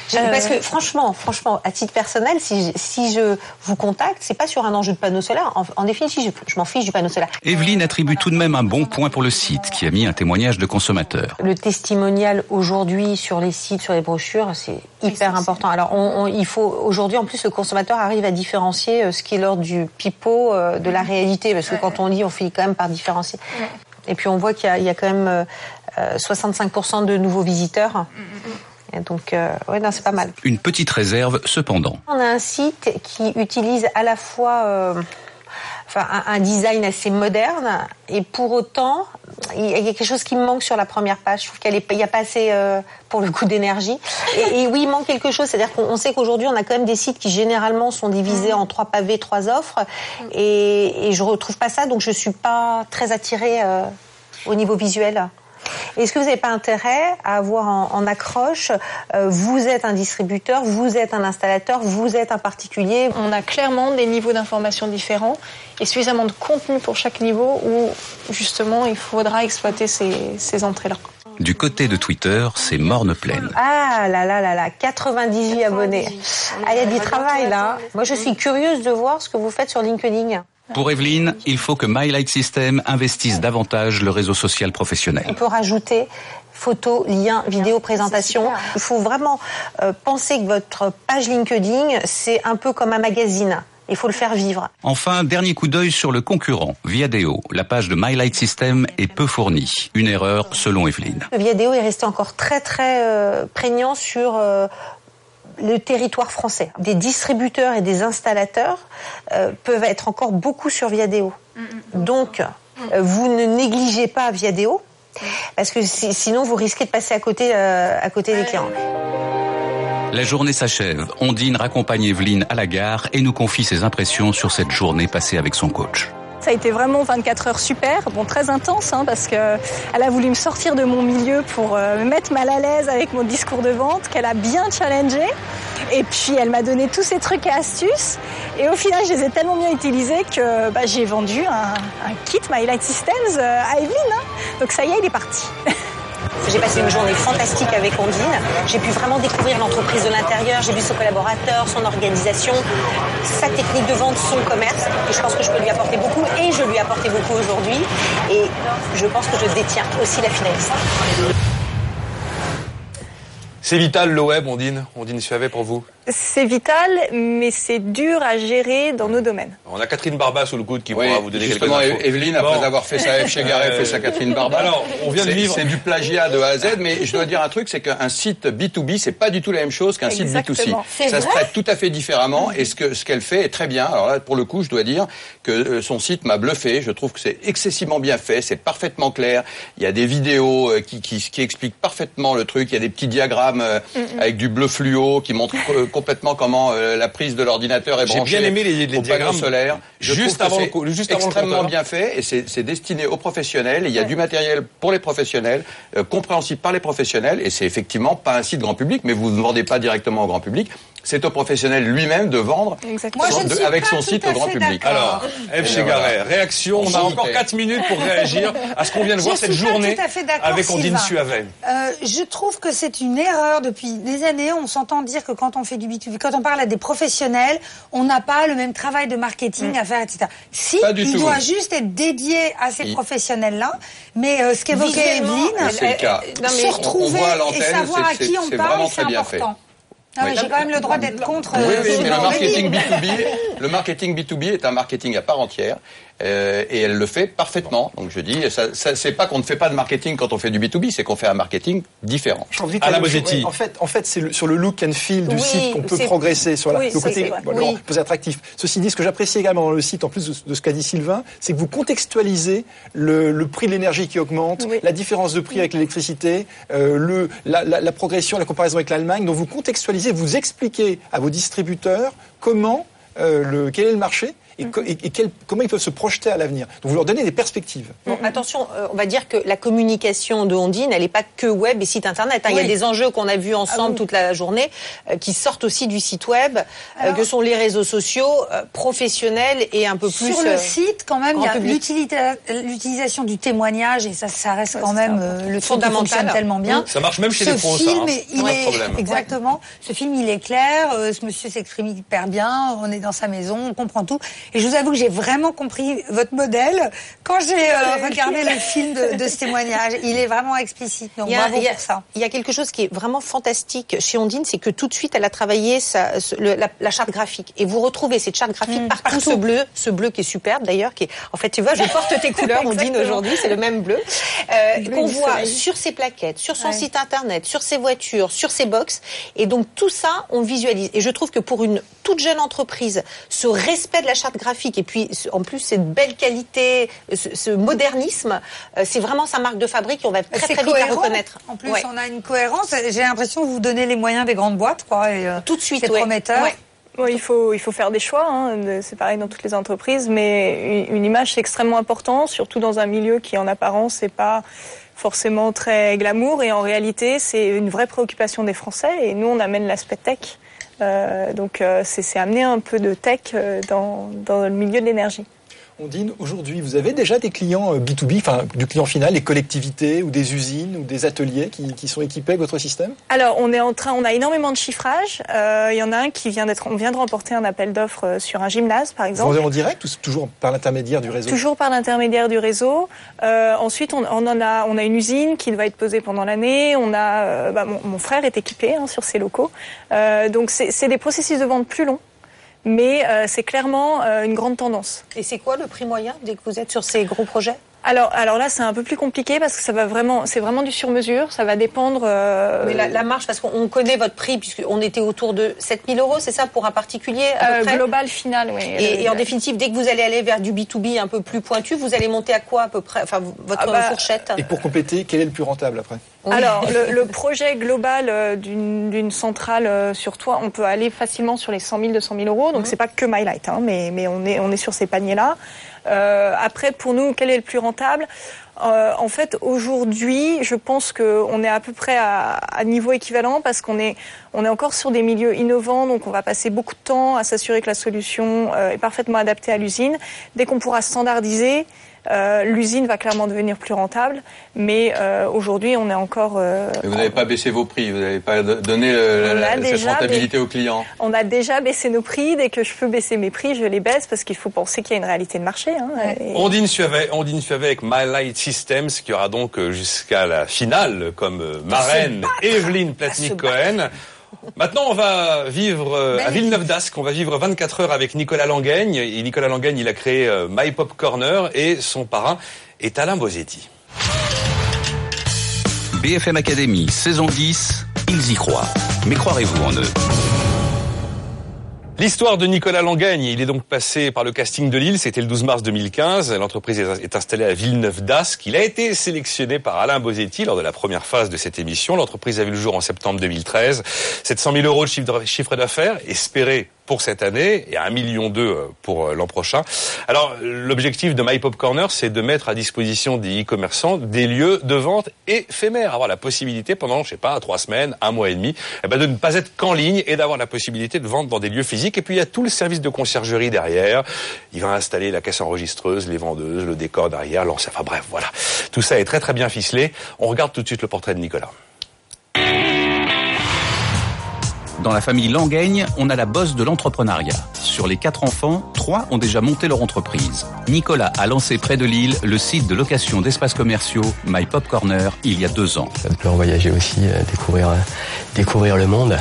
Je- Euh, Parce que franchement, franchement, à titre personnel, si je, si je vous contacte, c'est pas sur un enjeu de panneau solaire. En, en définitive, je, je m'en fiche du panneau solaire. Evelyne attribue tout de même un bon point pour le site qui a mis un témoignage de consommateur. Le testimonial aujourd'hui sur les sites, sur les brochures, c'est hyper important. Alors, on, on- il faut aujourd'hui, en plus, le consommateur arrive à différencier euh, ce qui est l'ordre du pipeau euh, de la réalité, parce que quand on lit, on finit quand même par différencier. Et puis, on voit qu'il y, a- il y a quand même euh, euh, 65% de nouveaux visiteurs. Et donc, euh, ouais, non, c'est pas mal. Une petite réserve cependant. On a un site qui utilise à la fois euh, enfin, un, un design assez moderne et pour autant, il y a quelque chose qui me manque sur la première page. Je trouve qu'il n'y a pas assez, euh, pour le coup, d'énergie. Et, et oui, il manque quelque chose. C'est-à-dire qu'on on sait qu'aujourd'hui, on a quand même des sites qui généralement sont divisés en trois pavés, trois offres. Et, et je retrouve pas ça, donc je suis pas très attirée euh, au niveau visuel. Est-ce que vous n'avez pas intérêt à avoir en, en accroche, euh, vous êtes un distributeur, vous êtes un installateur, vous êtes un particulier? On a clairement des niveaux d'information différents et suffisamment de contenu pour chaque niveau où justement il faudra exploiter ces, ces entrées-là. Du côté de Twitter, c'est morne pleine. Ah là là là là, 98 abonnés. Ah, il y a du travail là. Moi, je suis curieuse de voir ce que vous faites sur LinkedIn. Pour Evelyne, il faut que My Light System investisse davantage le réseau social On On professionnel. peut rajouter photos, liens, vidéos, présentations. Il faut vraiment euh, penser que votre page LinkedIn, c'est un peu comme un magazine. Il faut le faire vivre. Enfin, dernier coup d'œil sur le concurrent, Viadeo. La page de My Light System est peu fournie. Une erreur selon Evelyne. Viadeo est resté encore très très euh, prégnant sur euh, le territoire français. Des distributeurs et des installateurs euh, peuvent être encore beaucoup sur Viadeo. Donc, euh, vous ne négligez pas Viadeo, parce que si- sinon vous risquez de passer à côté, euh, à côté des clients. La journée s'achève. Ondine raccompagne Evelyne à la gare et nous confie ses impressions sur cette journée passée avec son coach. Ça a été vraiment 24 heures super, bon très intense hein, parce que elle a voulu me sortir de mon milieu pour euh, me mettre mal à l'aise avec mon discours de vente qu'elle a bien challengé et puis elle m'a donné tous ces trucs et astuces et au final je les ai tellement bien utilisés que bah, j'ai vendu un, kit My Light Systems euh, à Evelyne. hein. Donc ça y est, il est parti. J'ai passé une journée fantastique avec Ondine. J'ai pu vraiment découvrir l'entreprise de l'intérieur. J'ai vu son collaborateur, son organisation, sa technique de vente, son commerce. Et je pense que je peux lui apporter beaucoup. Et je lui ai apporté beaucoup aujourd'hui. Et je pense que je détiens aussi la finaliste. C'est vital le web, Ondine. Ondine Suavet pour vous. C'est vital, mais c'est dur à gérer dans nos domaines. On a Catherine Barba sous le coude qui Oui, pourra vous donner justement, quelques infos. Evelyne, après Bon. avoir fait sa F chez Garret, Euh, fait sa Catherine Barba. Alors, on vient de C'est- vivre. C'est du plagiat de A à Z, mais je dois dire un truc, c'est qu'un site B2B, c'est pas du tout la même chose qu'un site B2C. Exactement. C'est Ça se traite tout à fait différemment, et ce que ce qu'elle fait est très bien. Alors là, pour le coup, je dois dire que euh, son site m'a bluffé. Je trouve que c'est excessivement bien fait, c'est parfaitement clair. Il y a des vidéos euh, qui, qui qui expliquent parfaitement le truc. Il y a des petits diagrammes euh, avec du bleu fluo qui montrent euh, complètement comment euh, la prise de l'ordinateur est J'ai branchée bien aimé les- les au panneau diagrammes solaire. Je juste avant le juste avant extrêmement compteur. bien fait et c'est c'est destiné aux professionnels. Il y a du matériel pour les professionnels, euh, compréhensible par les professionnels et c'est effectivement pas un site grand public, mais vous ne vendez pas directement au grand public. C'est au professionnel lui-même de vendre Exactement. Moi, je son- ne de- suis avec pas son tout site au grand public. Alors, Eve Chegaray, voilà. réaction. On a encore plaît. 4 minutes pour réagir à ce qu'on vient de Je voir cette journée avec Ondine. Suavet. Euh, je trouve que c'est une erreur depuis des années. On s'entend dire que quand on fait du B2B, quand on parle à des professionnels, on n'a pas le même travail de marketing à faire, etc. Si, Pas du il tout. doit juste être dédié à ces professionnels-là. Mais euh, ce qu'évoquait Evelyne, mais se on- on retrouver et savoir à c'est- qui on parle, c'est fait. Ah Oui. J'ai quand même le droit d'être contre. Oui, euh, oui, mais Sylvain le marketing Aurélie. B2B, le marketing B2B est un marketing à part entière. Euh, et elle le fait parfaitement. Donc je dis, ça, ça, c'est pas qu'on ne fait pas de marketing quand on fait du B2B, c'est qu'on fait un marketing différent. Alain dire, Bosetti. En fait, en fait c'est le- sur le look and feel du Oui, site qu'on peut progresser sur la, oui, le côté voilà, Oui. plus attractif. Ceci dit, ce que j'apprécie également dans le site, en plus de, de ce qu'a dit Sylvain, c'est que vous contextualisez le, le prix de l'énergie qui augmente, Oui. la différence de prix avec l'électricité, euh, le, la, la- la progression, la comparaison avec l'Allemagne. Donc vous contextualisez, vous expliquez à vos distributeurs comment, euh, le, quel est le marché et, co- et- et quel- comment ils peuvent se projeter à l'avenir? Donc vous leur donnez des perspectives. Bon, attention, euh, on va dire que la communication de Ondine, elle n'est pas que web et site internet. hein. Il y a des enjeux qu'on a vus ensemble oui. toute la journée, euh, qui sortent aussi du site web, euh, que sont les réseaux sociaux euh, professionnels et un peu plus. Sur le euh, site, quand même, il y a l'utilisation du témoignage, et ça, ça reste quand même euh, le truc qui Fondamental. fonctionne tellement bien. Ça marche même chez ce les pros, ça, film, hein. il est exactement. Ce film, il est clair. euh, ce monsieur s'exprime hyper bien. On est dans sa maison, on comprend tout. Et je vous avoue que j'ai vraiment compris votre modèle quand j'ai euh, regardé le film de, de ce témoignage. Il est vraiment explicite. Donc a, bravo a- pour ça. il y a quelque chose qui est vraiment fantastique chez Ondine, c'est que tout de suite, elle a travaillé sa- ce- le- la, la charte graphique. Et vous retrouvez cette charte graphique Mm, partout, partout. ce bleu, ce bleu qui est superbe d'ailleurs, qui est, en fait, tu vois, je porte tes couleurs, Ondine, aujourd'hui, c'est le même bleu, euh, qu'on voit soleil. sur ses plaquettes, sur son Ouais. site internet, sur ses voitures, sur ses box. Et donc, tout ça, on visualise. Et je trouve que pour une toute jeune entreprise, ce respect de la charte graphique et puis, en plus, cette belle qualité, ce, ce modernisme, euh, c'est vraiment sa marque de fabrique et on va très, très vite la reconnaître. En plus, Ouais. on a une cohérence. J'ai l'impression que vous donnez les moyens des grandes boîtes, quoi. Et, euh, Tout de suite, c'est ouais. prometteur. Ouais. Bon, il faut il faut faire des choix. Hein. C'est pareil dans toutes les entreprises, mais une, une image c'est extrêmement important, surtout dans un milieu qui en apparence n'est pas forcément très glamour et en réalité c'est une vraie préoccupation des Français et nous on amène l'aspect tech. Euh, donc euh, c'est amener un peu de tech euh, dans dans le milieu de l'énergie. Ondine, aujourd'hui, vous avez déjà des clients euh, B2B, enfin du client final, les collectivités ou des usines ou des ateliers qui, qui sont équipés avec votre système? Alors, on est en train, on a énormément de chiffrage. Euh, Il y en a un qui vient d'être, on vient de remporter un appel d'offres euh, sur un gymnase, par Vous exemple. vendez en direct ou toujours par l'intermédiaire du réseau? Toujours par l'intermédiaire du réseau. Euh, ensuite, on, on en a, on a une usine qui va être posée pendant l'année. On a, euh, bah, mon, mon frère est équipé hein, sur ses locaux. Euh, donc, c'est des processus de vente plus longs, mais euh, c'est clairement euh, une grande tendance. Et c'est quoi le prix moyen dès que vous êtes sur ces gros projets? Alors, alors là, c'est un peu plus compliqué parce que ça va vraiment, c'est vraiment du sur-mesure. Ça va dépendre. euh, Mais la, la marge, parce qu'on connaît votre prix, puisqu'on était autour de 7000 euros, c'est ça, pour un particulier à euh, peu global final, oui. et, et en Le- définitive, dès que vous allez aller vers du B2B un peu plus pointu, vous allez monter à quoi à peu près Enfin, votre Ah bah, fourchette Et pour compléter, quel est le plus rentable après Alors, le, le projet global euh, d'une centrale euh, sur toit, on peut aller facilement sur les 100 000, 200 000 euros. Donc, c'est pas que MyLight, hein, mais, mais on, est, on est sur ces paniers-là. Euh, après, pour nous, quel est le plus rentable Euh, En fait, aujourd'hui, je pense qu'on est à peu près à, à niveau équivalent parce qu'on est, on est encore sur des milieux innovants. Donc, on va passer beaucoup de temps à s'assurer que la solution euh, est parfaitement adaptée à l'usine. Dès qu'on pourra standardiser, euh, l'usine va clairement devenir plus rentable. Mais euh, aujourd'hui, on est encore. euh, vous n'avez pas baissé vos prix, vous n'avez pas donné la- cette rentabilité aux clients. On a déjà baissé nos prix. Dès que je peux baisser mes prix, je les baisse parce qu'il faut penser qu'il y a une réalité de marché. Hein, Et- Ondine Suavet, Ondine Suavet avec My Light Systems qui aura donc jusqu'à la finale comme marraine Evelyne Platnik-Cohen. Maintenant, on va vivre euh, à Villeneuve d'Ascq, on va vivre 24 heures avec Nicolas Langaigne. Et Nicolas Langaigne, il a créé euh, My Pop Corner et son parrain est Alain Bosetti. BFM Academy, saison 10, ils y croient. Mais croirez-vous en eux? L'histoire de Nicolas Langagne, il est donc passé par le casting de Lille, c'était le 12 mars 2015. L'entreprise est installée à Villeneuve d'Ascq. Il a été sélectionné par Alain Bosetti lors de la première phase de cette émission. L'entreprise a vu le jour en septembre 2013. 700 000 euros de chiffre d'affaires, espéré pour cette année et à 1 million euh, pour euh, l'an prochain. Alors l'objectif de My Pop Corner, c'est de mettre à disposition des e-commerçants des lieux de vente éphémères, avoir la possibilité pendant, je sais pas, trois semaines, un mois et demi, eh ben, de ne pas être qu'en ligne et d'avoir la possibilité de vendre dans des lieux physiques. Et puis il y a tout le service de conciergerie derrière. Il va installer la caisse enregistreuse, les vendeuses, le décor derrière, l'ancien. Enfin bref, voilà. Tout ça est très très bien ficelé. On regarde tout de suite le portrait de Nicolas. Dans la famille Langaigne, on a la bosse de l'entrepreneuriat. Sur les quatre enfants, trois ont déjà monté leur entreprise. Nicolas a lancé près de Lille le site de location d'espaces commerciaux My Pop Corner il y a deux ans. Ça te voyager aussi, euh, découvrir, euh, découvrir le monde.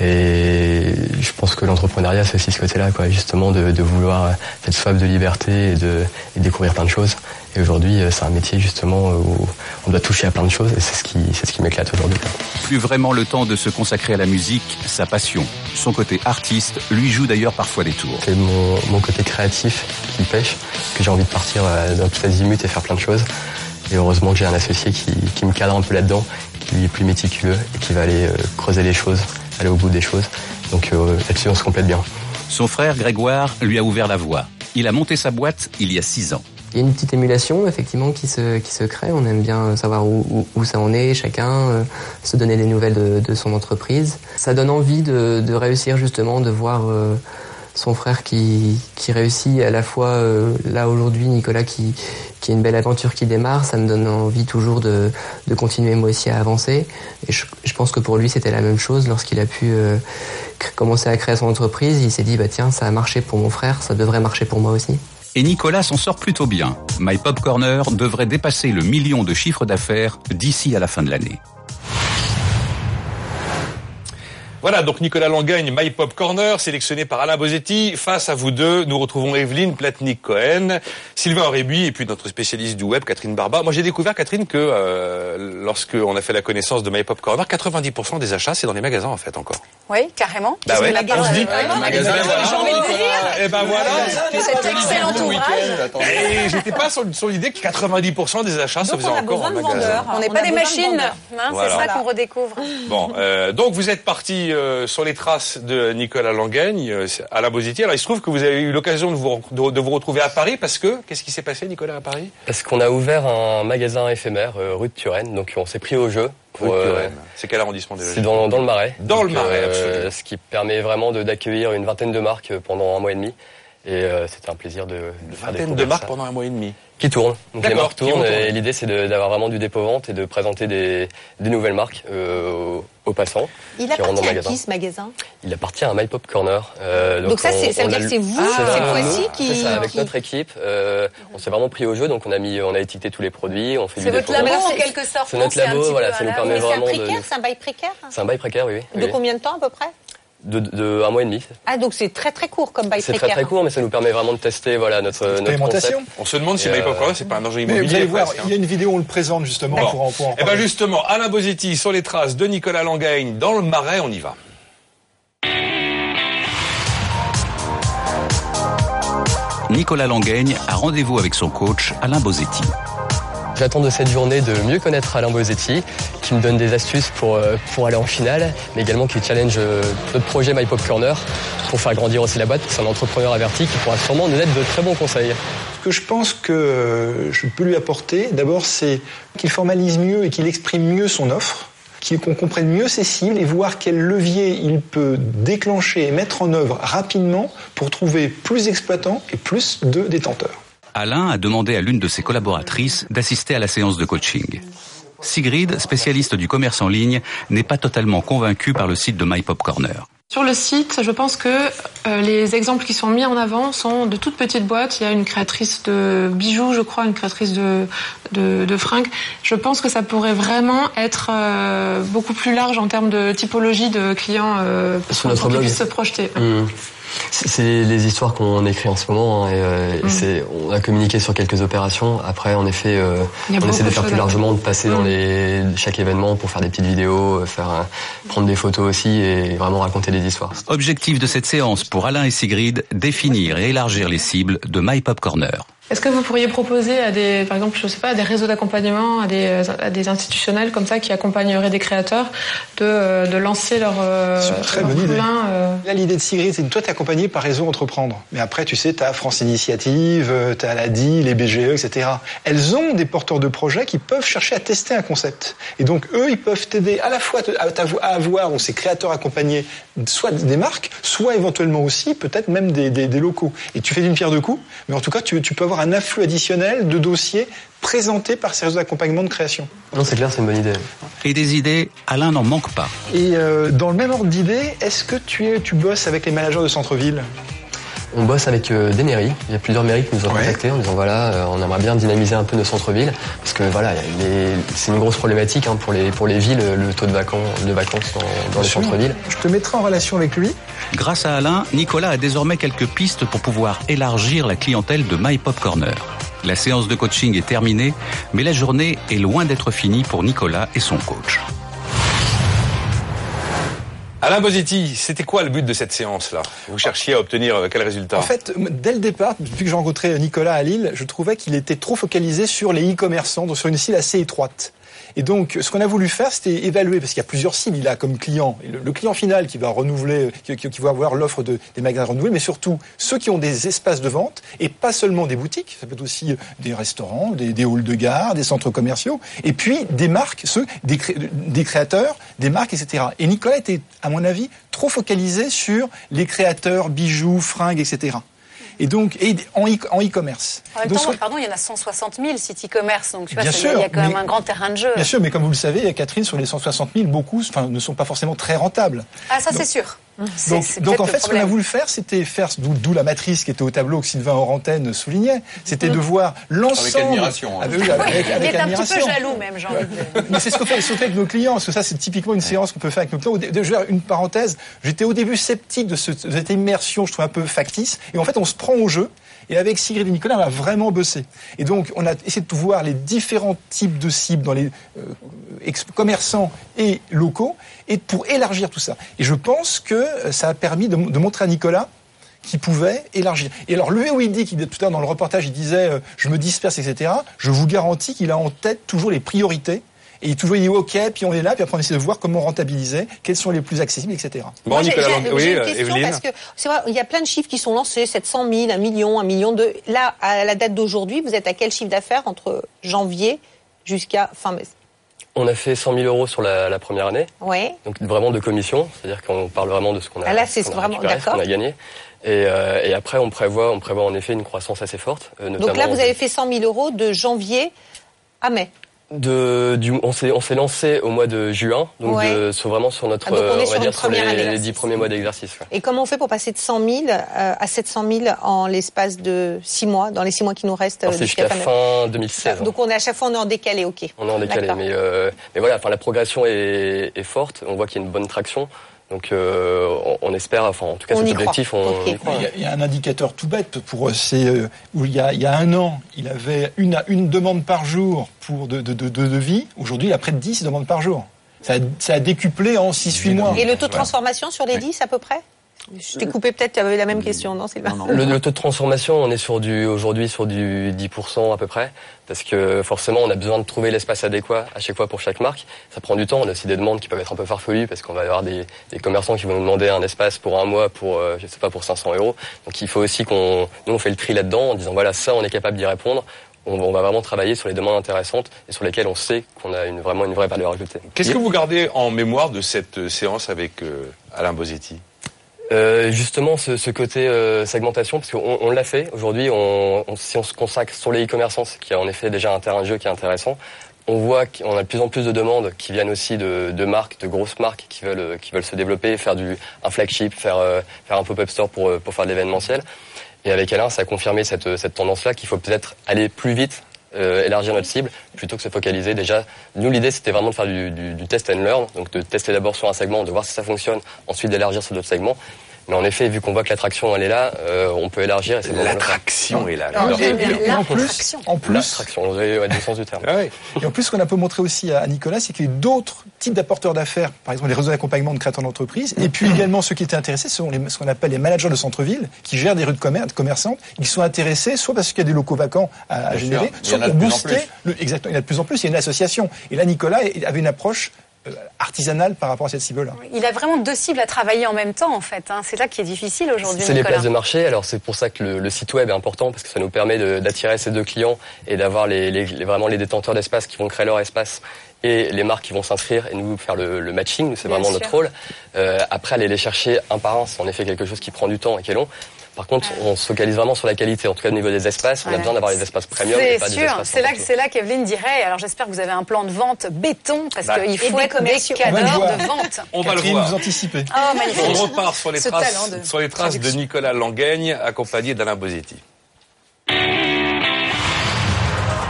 Et je pense que l'entrepreneuriat, c'est aussi ce côté-là, quoi, justement, de, vouloir cette soif de liberté et de et découvrir plein de choses. Et aujourd'hui, euh, c'est un métier justement où on doit toucher à plein de choses, et c'est ce qui, c'est ce qui m'éclate aujourd'hui. Plus vraiment le temps de se consacrer à la musique, sa passion. Son côté artiste lui joue d'ailleurs parfois des tours. C'est mon, mon côté créatif qui pêche, que j'ai envie de partir euh, dans toutes les immutes et faire plein de choses. Et heureusement que j'ai un associé qui, qui me cadre un peu là-dedans, qui est plus méticuleux et qui va aller euh, creuser les choses aller au bout des choses. Donc euh, là-dessus, on se complète bien. Son frère Grégoire lui a ouvert la voie. Il a monté sa boîte il y a six ans. Il y a une petite émulation effectivement qui se, qui se crée. On aime bien savoir où, où, ça en est, chacun, euh, se donner des nouvelles de, de, son entreprise. Ça donne envie de, de réussir justement, de voir euh, son frère qui, qui réussit à la fois euh, là aujourd'hui, Nicolas qui, qui a une belle aventure qui démarre, ça me donne envie toujours de, de continuer moi aussi à avancer. Et je, je pense que pour lui c'était la même chose lorsqu'il a pu euh, commencer à créer son entreprise, il s'est dit bah tiens ça a marché pour mon frère, ça devrait marcher pour moi aussi. Et Nicolas s'en sort plutôt bien. My Pop Corner devrait dépasser le million de chiffre d'affaires d'ici à la fin de l'année. Voilà, donc Nicolas Langagne, My Pop Corner, sélectionné par Alain Bosetti. Face à vous deux, nous retrouvons Evelyne Platnik-Cohen, Sylvain Aurébuy et puis notre spécialiste du web, Catherine Barba. Moi, j'ai découvert, Catherine, que euh, lorsqu'on a fait la connaissance de My Pop Corner, 90% des achats, c'est dans les magasins, en fait, encore. Oui, carrément. Bah ouais. On se dit, euh, magasin, J'ai envie de dire. Et ben voilà. Cet excellent ouvrage. Et j'étais pas sur, sur l'idée que 90% des achats se faisaient encore en magasin. On n'est pas des machines. Hein. C'est ça qu'on redécouvre. Bon, euh, donc vous êtes parti euh, sur les traces de Nicolas Langagne, euh, à la Bosetti. Alors il se trouve que vous avez eu l'occasion de vous, de, de vous retrouver à Paris parce que qu'est-ce qui s'est passé, Nicolas, à Paris? Parce qu'on a ouvert un magasin éphémère euh, rue de Turenne, donc on s'est pris au jeu. Rue de Turenne. C'est quel arrondissement déjà C'est dans, dans le Marais. Dans le Marais, absolument. Ce qui permet vraiment de- d'accueillir une vingtaine de marques pendant un mois et demi. Et c'était un plaisir de, de faire Vingtaine de marques ça. pendant un mois et demi. Qui tournent. Donc les marques tournent et l'idée c'est d'avoir vraiment du dépôt-vente et de présenter des, des nouvelles marques euh, aux, aux passants Il qui rentrent dans appartient le à magasin. qui ce magasin? Il appartient à My Pop Corner. Euh, Donc ça, c'est- ça veut on dire que c'est vous, C'est cette fois-ci, qui- C'est ça, avec qui- notre équipe. euh, on s'est vraiment pris au jeu, donc on a mis, on a étiqueté tous les produits, on fait du C'est votre labo en quelque sorte. C'est notre labo, voilà, ça nous permet c'est un vraiment de- précaire, c'est un bail précaire? C'est un bail précaire, oui. De combien de temps à peu près? De, un mois et demi. Ah, donc c'est très très court comme bail C'est très très court, mais ça nous permet vraiment de tester voilà, notre, notre concept. On se demande si Et, Pop euh, c'est pas un enjeu Mais immobilier. vous allez voir, presque, hein. il y a une vidéo où on le présente justement Bon. pour en, pour en Eh ben justement, Alain Bosetti sur les traces de Nicolas Langagne dans le Marais, on y va. Nicolas Langaigne a rendez-vous avec son coach Alain Bosetti. J'attends de cette journée de mieux connaître Alain Bosetti, qui me donne des astuces pour, euh, pour aller en finale, mais également qui challenge euh, notre projet My Pop Corner pour faire grandir aussi la boîte. C'est un entrepreneur averti qui pourra sûrement nous donner de très bons conseils. Ce que je pense que je peux lui apporter, d'abord, c'est qu'il formalise mieux et qu'il exprime mieux son offre, qu'on comprenne mieux ses cibles et voir quel levier il peut déclencher et mettre en œuvre rapidement pour trouver plus d'exploitants et plus de détenteurs. Alain a demandé à l'une de ses collaboratrices d'assister à la séance de coaching. Sigrid, spécialiste du commerce en ligne, n'est pas totalement convaincue par le site de My Pop Corner. Sur le site, je pense que euh, les exemples qui sont mis en avant sont de toutes petites boîtes. Il y a une créatrice de bijoux, je crois, une créatrice de, de, de fringues. Je pense que ça pourrait vraiment être euh, beaucoup plus large en termes de typologie de clients euh, Sur pour qu'ils puissent se projeter. Mmh. C'est les histoires qu'on écrit en ce moment. hein, et, euh, et Mm. c'est, on a communiqué sur quelques opérations. Après, en effet, euh, on essaie de faire plus largement, de passer dans Mm. les, chaque événement pour faire des petites vidéos, euh, faire, euh, prendre des photos aussi et vraiment raconter des histoires. Objectif de cette séance pour Alain et Sigrid, définir et élargir les cibles de My Pop Corner. Est-ce que vous pourriez proposer à des, par exemple, je sais pas, à des réseaux d'accompagnement, à des, à des institutionnels comme ça qui accompagneraient des créateurs de, euh, de lancer leur, euh, C'est une très leur bonne idée. euh, Là, l'idée de Sigrid, c'est que toi, t'es accompagné par Réseau Entreprendre. Mais après, tu sais, t'as France Initiative, euh, t'as l'ADI, les BGE, etc. Elles ont des porteurs de projets qui peuvent chercher à tester un concept. Et donc, eux, ils peuvent t'aider à la fois à avoir donc, ces créateurs accompagnés, soit des marques, soit éventuellement aussi, peut-être même des, des- des locaux. Et tu fais d'une pierre deux coups, mais en tout cas, tu, tu peux avoir un afflux additionnel de dossiers présentés par ces réseaux d'accompagnement de création. Non, c'est clair, c'est une bonne idée. Et des idées, Alain n'en manque pas. Et euh, dans le même ordre d'idée, est-ce que tu, es, tu bosses avec les managers de centre-ville? On bosse avec euh, des mairies. Il y a plusieurs mairies qui nous ont contactés en disant voilà, euh, on aimerait bien dynamiser un peu nos centres-villes parce que voilà, c'est une grosse problématique hein, pour les pour les villes, le taux de vacances, de vacances dans, dans les centres-villes. Je te mettrai en relation avec lui. Grâce à Alain, Nicolas a désormais quelques pistes pour pouvoir élargir la clientèle de My Pop Corner. La séance de coaching est terminée, mais la journée est loin d'être finie pour Nicolas et son coach. Alain Bosetti, c'était quoi le but de cette séance-là Vous cherchiez à obtenir euh, quel résultat? En fait, dès le départ, depuis que j'ai rencontré Nicolas à Lille, je trouvais qu'il était trop focalisé sur les e-commerçants, donc sur une cible assez étroite. Et donc, ce qu'on a voulu faire, c'était évaluer, parce qu'il y a plusieurs cibles, il a comme client, le, client final qui va renouveler, qui, va avoir l'offre de, des magasins renouvelés, mais surtout ceux qui ont des espaces de vente, et pas seulement des boutiques, ça peut être aussi euh, des restaurants, des, des halls de gare, des centres commerciaux, et puis des marques, ceux, des créateurs, des marques, etc. Et Nicolas était, à mon avis, trop focalisé sur les créateurs, bijoux, fringues, etc. Et donc, et en e- en e-commerce. En même Donc, temps, pardon, il y en a 160 000 sites e-commerce, donc tu vois, Bien ça- il y a- sûr, il y a quand même un grand terrain de jeu. Bien sûr, mais comme vous le savez, Catherine, sur les 160 000, beaucoup enfin, ne sont pas forcément très rentables. Ah, ça c'est sûr. Donc, en fait, ce qu'on a voulu faire, c'était faire, d'où la matrice qui était au tableau que Sylvain Orantène soulignait, c'était de voir l'ensemble. admiration, hein. Ah, oui, avec, Il avec est un petit peu jaloux même, j'ai envie de dire. Mais c'est ce qu'on fait, ce qu'on fait avec nos clients, parce que ça, c'est typiquement une séance qu'on peut faire avec nos clients. Je vais faire une parenthèse. J'étais au début sceptique de, ce- de cette immersion, je trouve un peu factice. Et en fait, on se prend au jeu. Et avec Sigrid et Nicolas, on a vraiment bossé. Et donc, on a essayé de voir les différents types de cibles dans les euh, commerçants et locaux, et pour élargir tout ça. Et je pense que euh, ça a permis de, montrer à Nicolas qui pouvait élargir. Et alors, il dit, qu'il tout à l'heure dans le reportage, il disait euh, je me disperse, etc. Je vous garantis qu'il a en tête toujours les priorités. Et il toujours dit OK, puis on est là, puis après on essaie de voir comment rentabiliser, quels sont les plus accessibles, etc. Bon, Moi, Nicolas, j'ai- oui, j'ai une euh, question Evelyne. parce que c'est vrai, il y a plein de chiffres qui sont lancés, 700 000, 1 million, 1 million de. Là, à la date d'aujourd'hui, vous êtes à quel chiffre d'affaires entre janvier jusqu'à fin mai? On a fait 100 000 euros sur la, la première année, Ouais. donc vraiment de commission, c'est-à-dire qu'on parle vraiment de ce qu'on a, Ah, là, c'est ce qu'on a vraiment- récupéré, ce d'accord. qu'on a gagné. Et, euh, et après, on prévoit, on prévoit en effet une croissance assez forte. euh, Donc là, vous avez fait 100 000 euros de janvier à mai. De, du, on s'est on lancé au mois de juin, donc Ouais. de, sur vraiment sur notre Ah, on euh, sur va dire sur les, les premiers mois d'exercice. ouais. Et comment on fait pour passer de 100 000 euh, à 700 000 en l'espace de 6 mois, dans les 6 mois qui nous restent euh, C'est jusqu'à fin 2016. hein. Donc on est à chaque fois on est en décalé, ok. On est en décalé, mais, euh, mais voilà, enfin la progression est, est forte. On voit qu'il y a une bonne traction. Donc euh, on, on espère, enfin en tout cas On cet y objectif, croit. on, Ok. on y croit. Il y, a, il y a un indicateur tout bête pour euh, c'est euh, où il y, a, il y a un an, il avait une, une demande par jour pour de, de, de, de devis. Aujourd'hui, il a près de 10 demandes par jour. Ça a, ça a décuplé en 6-8 mois. Et le taux de transformation sur les 10 à peu près? Je t'ai coupé peut-être, tu avais la même question, non Sylvain Le, le taux de transformation, on est sur du aujourd'hui sur du 10% à peu près, parce que forcément on a besoin de trouver l'espace adéquat à chaque fois pour chaque marque. Ça prend du temps. On a aussi des demandes qui peuvent être un peu farfelues, parce qu'on va avoir des, des commerçants qui vont nous demander un espace pour un mois pour euh, je sais pas pour 500 euros. Donc il faut aussi qu'on nous on fait le tri là-dedans en disant voilà ça on est capable d'y répondre. On, va- on va vraiment travailler sur les demandes intéressantes et sur lesquelles on sait qu'on a une, vraiment une vraie valeur ajoutée. Qu'est-ce que vous gardez en mémoire de cette euh, séance avec euh, Alain Bosetti? Euh, justement, ce, côté euh, segmentation, parce qu'on on l'a fait. Aujourd'hui, si on se consacre sur les e-commerçants, qui est en effet déjà un terrain de jeu qui est intéressant, on voit qu'on a de plus en plus de demandes qui viennent aussi de, marques, de grosses marques qui veulent, se développer, faire du, un flagship, faire, euh, faire un pop-up store pour, faire de l'événementiel. Et avec Alain, ça a confirmé cette, cette tendance-là qu'il faut peut-être aller plus vite, euh, élargir notre cible, plutôt que se focaliser déjà. Nous, l'idée, c'était vraiment de faire du, du, du test and learn, donc de tester d'abord sur un segment, de voir si ça fonctionne, ensuite d'élargir sur d'autres segments. Mais en effet, vu qu'on voit que l'attraction elle est là, euh, on peut élargir et. L'attraction est là. Et- et- et en plus, en plus, L'attraction, ouais, du sens du terme. Et en plus, ce qu'on a peu montré aussi à Nicolas, c'est qu'il y a eu d'autres types d'apporteurs d'affaires, par exemple les réseaux d'accompagnement de créateurs d'entreprises, et puis également ceux qui étaient intéressés, ce sont les- ce qu'on appelle les managers de centre-ville, qui gèrent des rues de commerce, commerçantes, ils sont intéressés soit parce qu'il y a des locaux vacants à, à générer, sûr. Soit pour booster. Le, exactement, il y en a de plus en plus, il y a une association. Et là, Nicolas avait une approche euh, artisanale par rapport à cette cible-là. Il a vraiment deux cibles à travailler en même temps, en fait. hein. C'est là qui est difficile aujourd'hui, C'est les places de marché, alors c'est pour ça que le, le site web est important parce que ça nous permet de- d'attirer ces deux clients et d'avoir les, les- les- vraiment les détenteurs d'espace qui vont créer leur espace et les marques qui vont s'inscrire et nous faire le, le matching, c'est vraiment sûr. notre rôle. Euh, après aller les chercher un par un, c'est en effet quelque chose qui prend du temps et qui est long. Par contre, on se focalise vraiment sur la qualité, en tout cas au niveau des espaces, on a besoin d'avoir les espaces premium C'est pas des sûr, espaces c'est là, c'est là qu'Evelyne dirait. Alors j'espère que vous avez un plan de vente béton parce Bah. qu'il faut des être des On va le cadors voir. de vente. On va le voir. vous anticipez. Oh, magnifique. On repart sur les Ce traces, de sur les traces de traduction. Nicolas Langaigne, accompagné d'Alain Bosetti.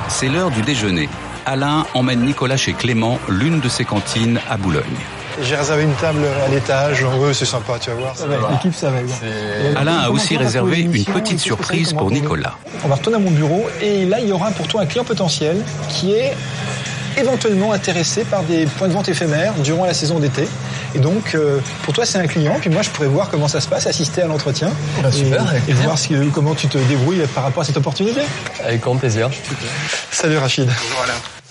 C'est l'heure du déjeuner. Alain emmène Nicolas chez Clément, l'une de ses cantines à Boulogne. J'ai réservé une table à l'étage. Ouais, c'est sympa, tu vas voir. Ça va, l'équipe, ça va. bien. Alain a aussi réservé une petite surprise pour Nicolas. On va retourner à mon bureau et là, il y aura pour toi un client potentiel qui est éventuellement intéressé par des points de vente éphémères durant la saison d'été. Et donc, euh, pour toi, c'est un client. Puis moi, je pourrais voir comment ça se passe, assister à l'entretien. Bah, super, et, voir comment tu te débrouilles par rapport à cette opportunité. Avec grand plaisir. Salut Rachid.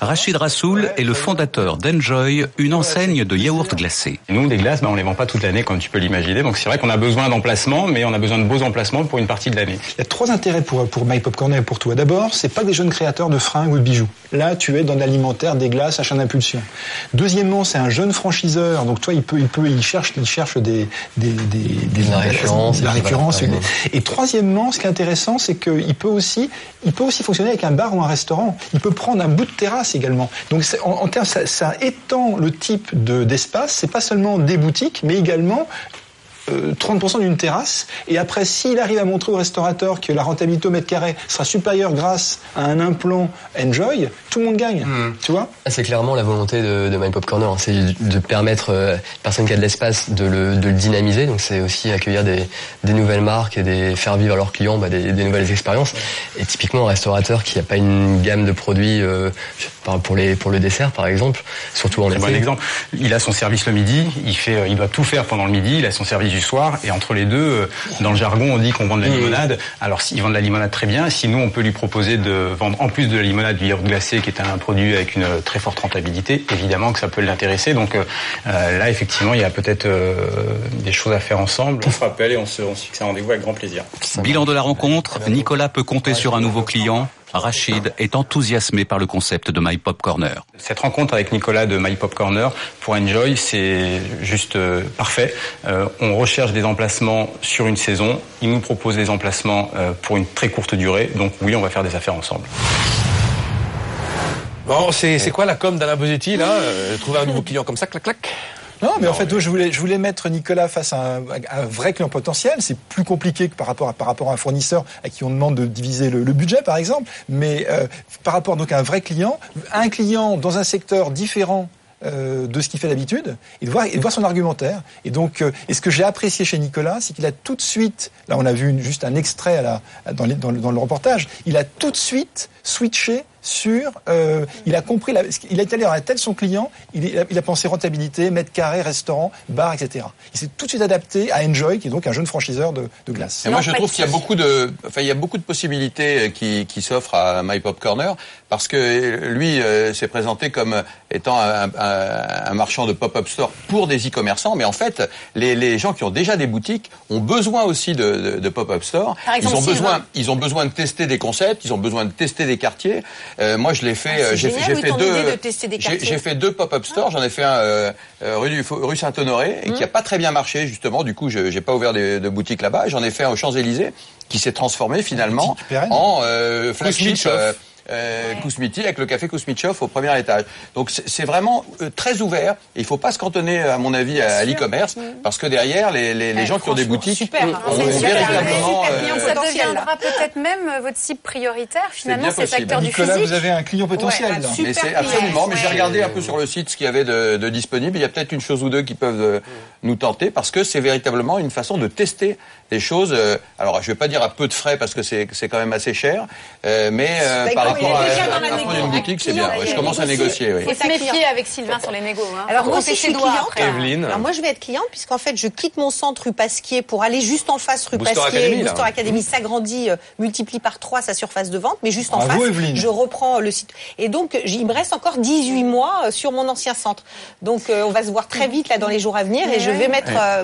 Rachid Rassoul est le fondateur d'Enjoy, une enseigne de yaourt glacé. Nous, des glaces, ben, on les vend pas toute l'année, comme tu peux l'imaginer. Donc c'est vrai qu'on a besoin d'emplacements, mais on a besoin de beaux emplacements pour une partie de l'année. Il y a trois intérêts pour, pour My Popcorn et pour toi. D'abord, c'est pas des jeunes créateurs de fringues ou de bijoux. Là, tu es dans l'alimentaire, des glaces, achat d'impulsion. Deuxièmement, c'est un jeune franchiseur. Donc toi, il peut, il peut, il cherche, il cherche des, des, des, des La récurrence, la récurrence. voilà, Et troisièmement, ce qui est intéressant, c'est qu'il peut aussi, il peut aussi fonctionner avec un bar ou un restaurant. Il peut prendre un bout de terrasse également. Donc en, termes, ça, ça étend le type de d'espace. C'est pas seulement des boutiques, mais également euh, 30% d'une terrasse. Et après, s'il arrive à montrer au restaurateur que la rentabilité au mètre carré sera supérieure grâce à un implant Enjoy, tout le monde gagne. Tu vois Ah, C'est clairement la volonté de, de My Pop Corner, hein. c'est de permettre euh, personne qui a de l'espace de le, de le dynamiser. Donc c'est aussi accueillir des, des nouvelles marques et des, faire vivre à leurs clients bah, des, des nouvelles expériences. Et typiquement un restaurateur qui n'a pas une gamme de produits euh, pour les pour le dessert par exemple, surtout en C'est un été. bon exemple. Il a son service le midi, il fait, euh, il doit tout faire pendant le midi, il a son service du soir, et entre les deux, euh, dans le jargon, on dit qu'on vend de la Mmh. limonade. Alors, s'il vend de la limonade très bien, si nous, on peut lui proposer de vendre en plus de la limonade du yaourt glacé, qui est un produit avec une très forte rentabilité, évidemment que ça peut l'intéresser. Donc euh, euh, là, effectivement, il y a peut-être euh, des choses à faire ensemble. On se rappelle et on se, on se fixe un rendez-vous avec grand plaisir. Bilan de la rencontre, Nicolas peut compter sur un nouveau client. Rachid est enthousiasmé par le concept de My Pop Corner. Cette rencontre avec Nicolas de My Pop Corner pour Enjoy, c'est juste euh, parfait. Euh, on recherche des emplacements sur une saison. Il nous propose des emplacements euh, pour une très courte durée. Donc oui, on va faire des affaires ensemble. Bon, c'est c'est quoi la com d'Alain Bosetti, là? Euh, Trouver un nouveau client comme ça, clac, clac? Non, mais en fait, je voulais, je voulais mettre Nicolas face à un, à un vrai client potentiel. C'est plus compliqué que par rapport à, par rapport à un fournisseur à qui on demande de diviser le, le budget, par exemple. Mais euh, par rapport donc à un vrai client, un client dans un secteur différent euh, de ce qu'il fait d'habitude, et de voir, et de voir son argumentaire. Et donc, euh, et ce que j'ai apprécié chez Nicolas, c'est qu'il a tout de suite, là on a vu une- juste un extrait à la, dans, les- dans le, dans le reportage, il a tout de suite switché sur, euh, il a compris, la- il a été allé dans la tête de son client, il, est- il a pensé rentabilité, mètre carré, restaurant, bar, etc. Il s'est tout de suite adapté à Enjoy, qui est donc un jeune franchiseur de, de glace. Et moi, je trouve qu'il y a beaucoup de, enfin, il y a beaucoup de possibilités euh, qui, qui s'offrent à My Pop Corner parce que lui euh, s'est présenté comme étant un, un- un marchand de pop-up store pour des e-commerçants, mais en fait, les, les gens qui ont déjà des boutiques ont besoin aussi de, de, de pop-up store. Par exemple, ils ont besoin, ils ont besoin de tester des concepts, ils ont besoin de tester des quartiers. Euh, moi, je l'ai fait, Ah, euh, j'ai fait ton deux, de tester des j'ai- quartiers. j'ai fait deux pop-up stores. J'en ai fait un euh, euh, rue, du, rue Saint-Honoré et Mmh. qui a pas très bien marché justement. Du coup, je j'ai pas ouvert de, de boutique là-bas. J'en ai fait un aux Champs Élysées qui s'est transformé finalement en euh, flagship. Euh, Kousmiti avec le café Kousmitchov au premier étage. Donc c'est c'est vraiment euh, très ouvert. Et il faut pas se cantonner, à mon avis, à, à l'e-commerce, parce que derrière, les, les, les gens qui ont des boutiques super, hein. ont C'est super. véritablement... Euh, Ça deviendra peut-être même euh, votre cible prioritaire, finalement, bien ces acteurs du Nicolas, physique. vous avez un client potentiel. Ouais, là. super Mais c'est client. absolument. Mais j'ai regardé un peu sur le site ce qu'il y avait de, de disponible. Il y a peut-être une chose ou deux qui peuvent euh, nous tenter parce que c'est véritablement une façon de tester des choses. euh, alors, je vais pas dire à peu de frais parce que c'est c'est quand même assez cher, euh, mais euh, Bah, par rapport à, déjà dans la à prendre négo. une boutique, c'est Client, bien. Ouais, il je commence à négocier. Oui. Faut se méfier avec Sylvain sur les négos. Hein. Alors moi aussi je suis doigts cliente. après. Evelyne. Alors moi je vais être cliente puisqu'en fait je quitte mon centre rue Pasquier pour aller juste en face rue Booster Pasquier. Academy. Booster Academy s'agrandit, euh, multiplie par 3 sa surface de vente, mais juste en face, Evelyne. je reprends le site. Et donc il me reste encore 18 mois euh, sur mon ancien centre. Donc euh, on va se voir très vite là dans les jours à venir et je vais mettre euh,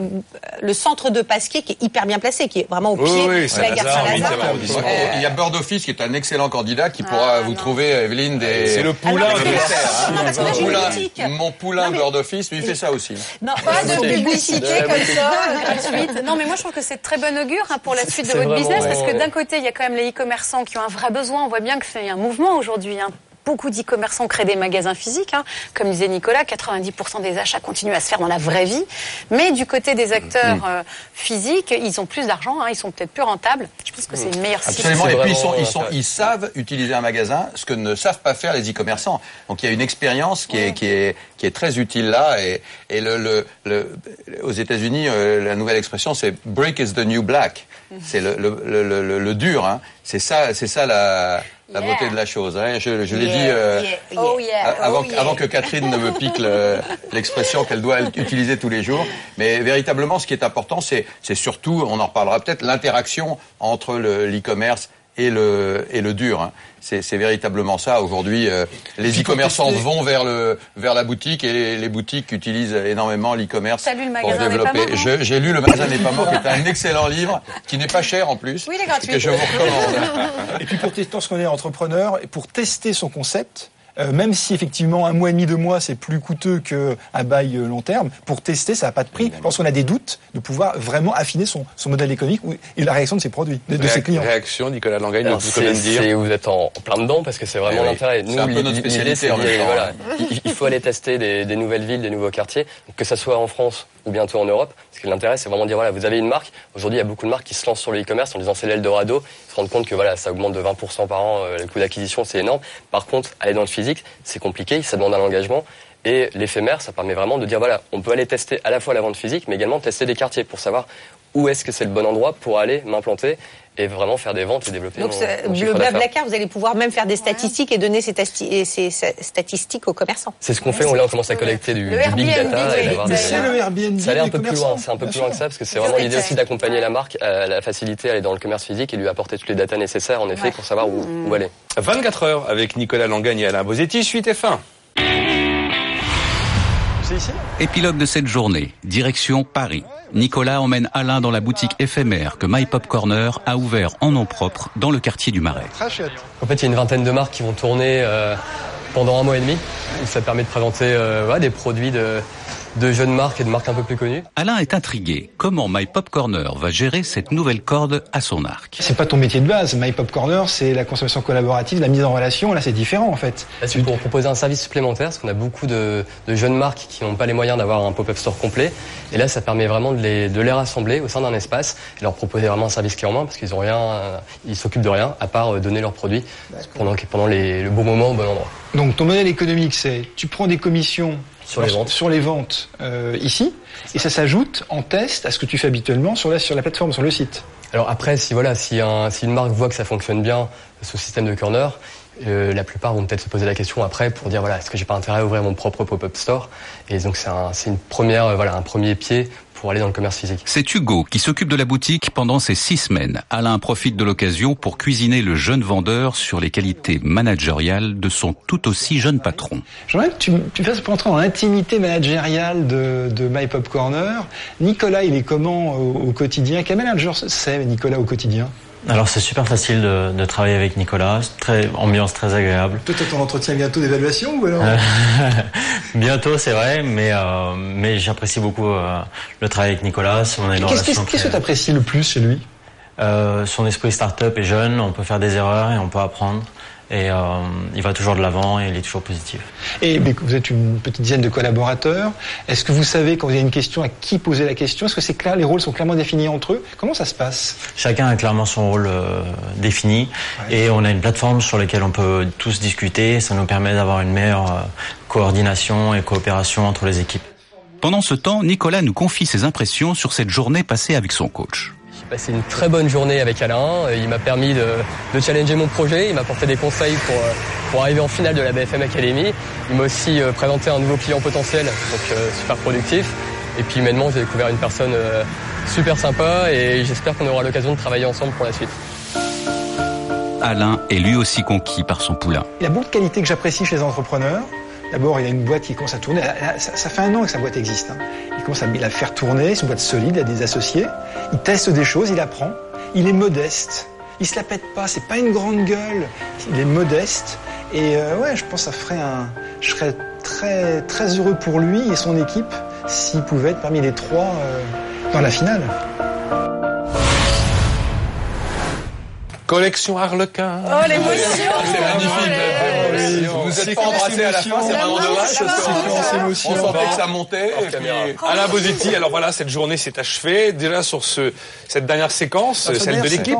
le centre de Pasquier qui est hyper bien placé, qui est vraiment au pied de la gare Lazare, Saint-Lazare. Il y a Bird Office qui est un excellent candidat qui pourra vous trouver, Evelyne, des. C'est le poulain de dessert, hein. Mon poulain Non, mais- Bird Office, lui, il fait ça aussi. Non, Pas de publicité De comme ça, gratuite. Non, mais moi je trouve que c'est de très bon augure hein, pour la suite de votre business, parce que d'un côté, il y a quand même les e-commerçants qui ont un vrai besoin. On voit bien que c'est un mouvement aujourd'hui. Beaucoup d'e-commerçants créent des magasins physiques. hein. Comme disait Nicolas, 90% des achats continuent à se faire dans la vraie vie. Mais du côté des acteurs Mm. euh, physiques, ils ont plus d'argent, hein, ils sont peut-être plus rentables. Je pense que c'est une meilleure. Absolument. C'est Et puis ils sont, ils sont, ils savent utiliser un magasin, ce que ne savent pas faire les e-commerçants. Donc il y a une expérience qui est, qui est, qui est très utile là. Et, et le, le, le- aux États-Unis, euh, la nouvelle expression, c'est "break is the new black". C'est le, le, le, le, le dur. Hein. C'est ça, c'est ça la, la Yeah. beauté de la chose. Hein. Je, je l'ai Yeah, dit. euh, yeah. Oh Avant, Oh, avant que Catherine ne me pique le- l'expression qu'elle doit utiliser tous les jours. Mais véritablement, ce qui est important, c'est c'est surtout, on en reparlera peut-être, l'interaction entre le- l'e-commerce et le, et le dur. hein. C'est véritablement ça. Aujourd'hui, euh, les e-commerçants vont vers, le, vers la boutique et les, les boutiques utilisent énormément l'e-commerce pour se développer. J'ai lu Le magasin n'est pas mort, qui est un excellent livre, qui n'est pas cher en plus, Oui, il est gratuit. que je vous recommande. Et puis pour tester, lorsqu'on est entrepreneur, et pour tester son concept, euh, même si effectivement un mois et demi, deux mois, c'est plus coûteux qu'un bail euh, long terme, pour tester, ça n'a pas de prix. Lorsqu'on a des doutes, de pouvoir vraiment affiner son, son modèle économique et la réaction de ses produits, de, de ses clients. Réaction, Nicolas Langagne, Alors, vous dire. c'est- vous êtes en, plein dedans parce que c'est vraiment Eh oui. l'intérêt. C'est un peu notre l'idée, spécialité c'est voilà. il, il faut aller tester des, des nouvelles villes, des nouveaux quartiers, que ça soit en France bientôt en Europe. Parce que l'intérêt, c'est vraiment de dire voilà, vous avez une marque. Aujourd'hui, il y a beaucoup de marques qui se lancent sur le e-commerce en disant c'est l'Eldorado. Ils se rendent compte que voilà, ça augmente de 20% par an, euh, le coût d'acquisition, c'est énorme. Par contre, aller dans le physique, c'est compliqué, ça demande un engagement. Et l'éphémère, ça permet vraiment de dire voilà, on peut aller tester à la fois la vente physique, mais également tester des quartiers pour savoir où est-ce que c'est le bon endroit pour aller m'implanter et vraiment faire des ventes et développer Donc mon, mon le. Blablacar, vous allez pouvoir même faire des statistiques et donner ces, et statistiques aux commerçants. C'est ce qu'on fait, on, là on commence à collecter du, du big data oui, et des- c'est le Airbnb Ça allait un des peu plus loin, c'est un peu plus loin que ça, parce que c'est vraiment vrai, l'idée aussi d'accompagner la marque à la facilité à aller dans le commerce physique et lui apporter toutes les datas nécessaires en effet Ouais. pour savoir où, où aller. 24 heures avec Nicolas Langagne et Alain Bosetti, suite F1. C'est ici? Épilogue de cette journée, direction Paris. Nicolas emmène Alain dans la boutique éphémère que My Pop Corner a ouvert en nom propre dans le quartier du Marais. En fait, il y a une vingtaine de marques qui vont tourner euh, pendant un mois et demi. Ça permet de présenter euh, ouais, des produits de, de jeunes marques et de marques un peu plus connues. Alain est intrigué. Comment My Pop Corner va gérer cette nouvelle corde à son arc? C'est pas ton métier de base. My Pop Corner, c'est la consommation collaborative, la mise en relation. Là, c'est différent en fait. Là, c'est pour proposer un service supplémentaire, parce qu'on a beaucoup de, de jeunes marques qui n'ont pas les moyens d'avoir un pop-up store complet. Et là, ça permet vraiment de les, de les rassembler au sein d'un espace et leur proposer vraiment un service clé en main, parce qu'ils ont rien, ils s'occupent de rien, à part euh, donner leurs produits pendant, pendant les, le bon moment au bon endroit. Donc ton modèle économique, c'est tu prends des commissions Sur les ventes. sur les ventes euh, ici, et ça s'ajoute en test à ce que tu fais habituellement sur la, sur la plateforme, sur le site. Alors après, si voilà, si, un, si une marque voit que ça fonctionne bien, ce système de corner, euh, la plupart vont peut-être se poser la question après pour dire voilà, est-ce que j'ai pas intérêt à ouvrir mon propre pop-up store? Et donc c'est un, c'est une première, euh, voilà, un premier pied pour aller dans le commerce physique. C'est Hugo qui s'occupe de la boutique pendant ces six semaines. Alain profite de l'occasion pour cuisiner le jeune vendeur sur les qualités managériales de son tout aussi jeune patron. J'aimerais que tu, tu fasses pour entrer dans l'intimité managériale de, de My Pop Corner. Nicolas, il est comment au, au quotidien? Quel manager c'est Nicolas au quotidien? Alors c'est super facile de, de travailler avec Nicolas, très ambiance très agréable. Toi, tu ton entretien bientôt d'évaluation ou alors Euh, Bientôt c'est vrai, mais euh, mais j'apprécie beaucoup euh, le travail avec Nicolas. Qu'est-ce que tu apprécies le plus chez lui? Euh, Son esprit start-up est jeune, on peut faire des erreurs et on peut apprendre. Et euh, il va toujours de l'avant et il est toujours positif. Et mais vous êtes une petite dizaine de collaborateurs. Est-ce que vous savez quand vous avez une question à qui poser la question? Est-ce que c'est clair Les rôles sont clairement définis entre eux? Comment ça se passe? Chacun a clairement son rôle euh, défini et on a une plateforme sur laquelle on peut tous discuter. Ça nous permet d'avoir une meilleure euh, coordination et coopération entre les équipes. Pendant ce temps, Nicolas nous confie ses impressions sur cette journée passée avec son coach. J'ai passé une très bonne journée avec Alain. Euh, Il m'a permis de, de challenger mon projet. Il m'a apporté des conseils pour, euh, pour arriver en finale de la BFM Academy. Il m'a aussi euh, présenté un nouveau client potentiel, donc euh, super productif. Et puis humainement, j'ai découvert une personne euh, super sympa et j'espère qu'on aura l'occasion de travailler ensemble pour la suite. Alain est lui aussi conquis par son poulain. Il y a beaucoup de qualités que j'apprécie chez les entrepreneurs. D'abord, il a une boîte qui commence à tourner. Ça, ça fait un an que sa boîte existe. hein. Il commence à la faire tourner, c'est une boîte solide, il a des associés. Il teste des choses, il apprend. Il est modeste. Il se la pète pas, c'est pas une grande gueule. Il est modeste. Et euh, ouais, je pense que ça ferait un. Je serais très, très heureux pour lui et son équipe s'il pouvait être parmi les trois euh, dans la finale. Collection Harlequin. Oh, l'émotion C'est magnifique. Vous vous êtes pas embrassé à la fin, c'est vraiment dommage. On sentait que ça montait. Alain Bosetti, alors voilà, cette journée s'est achevée. Déjà sur ce, cette dernière séquence, cette celle de l'équipe.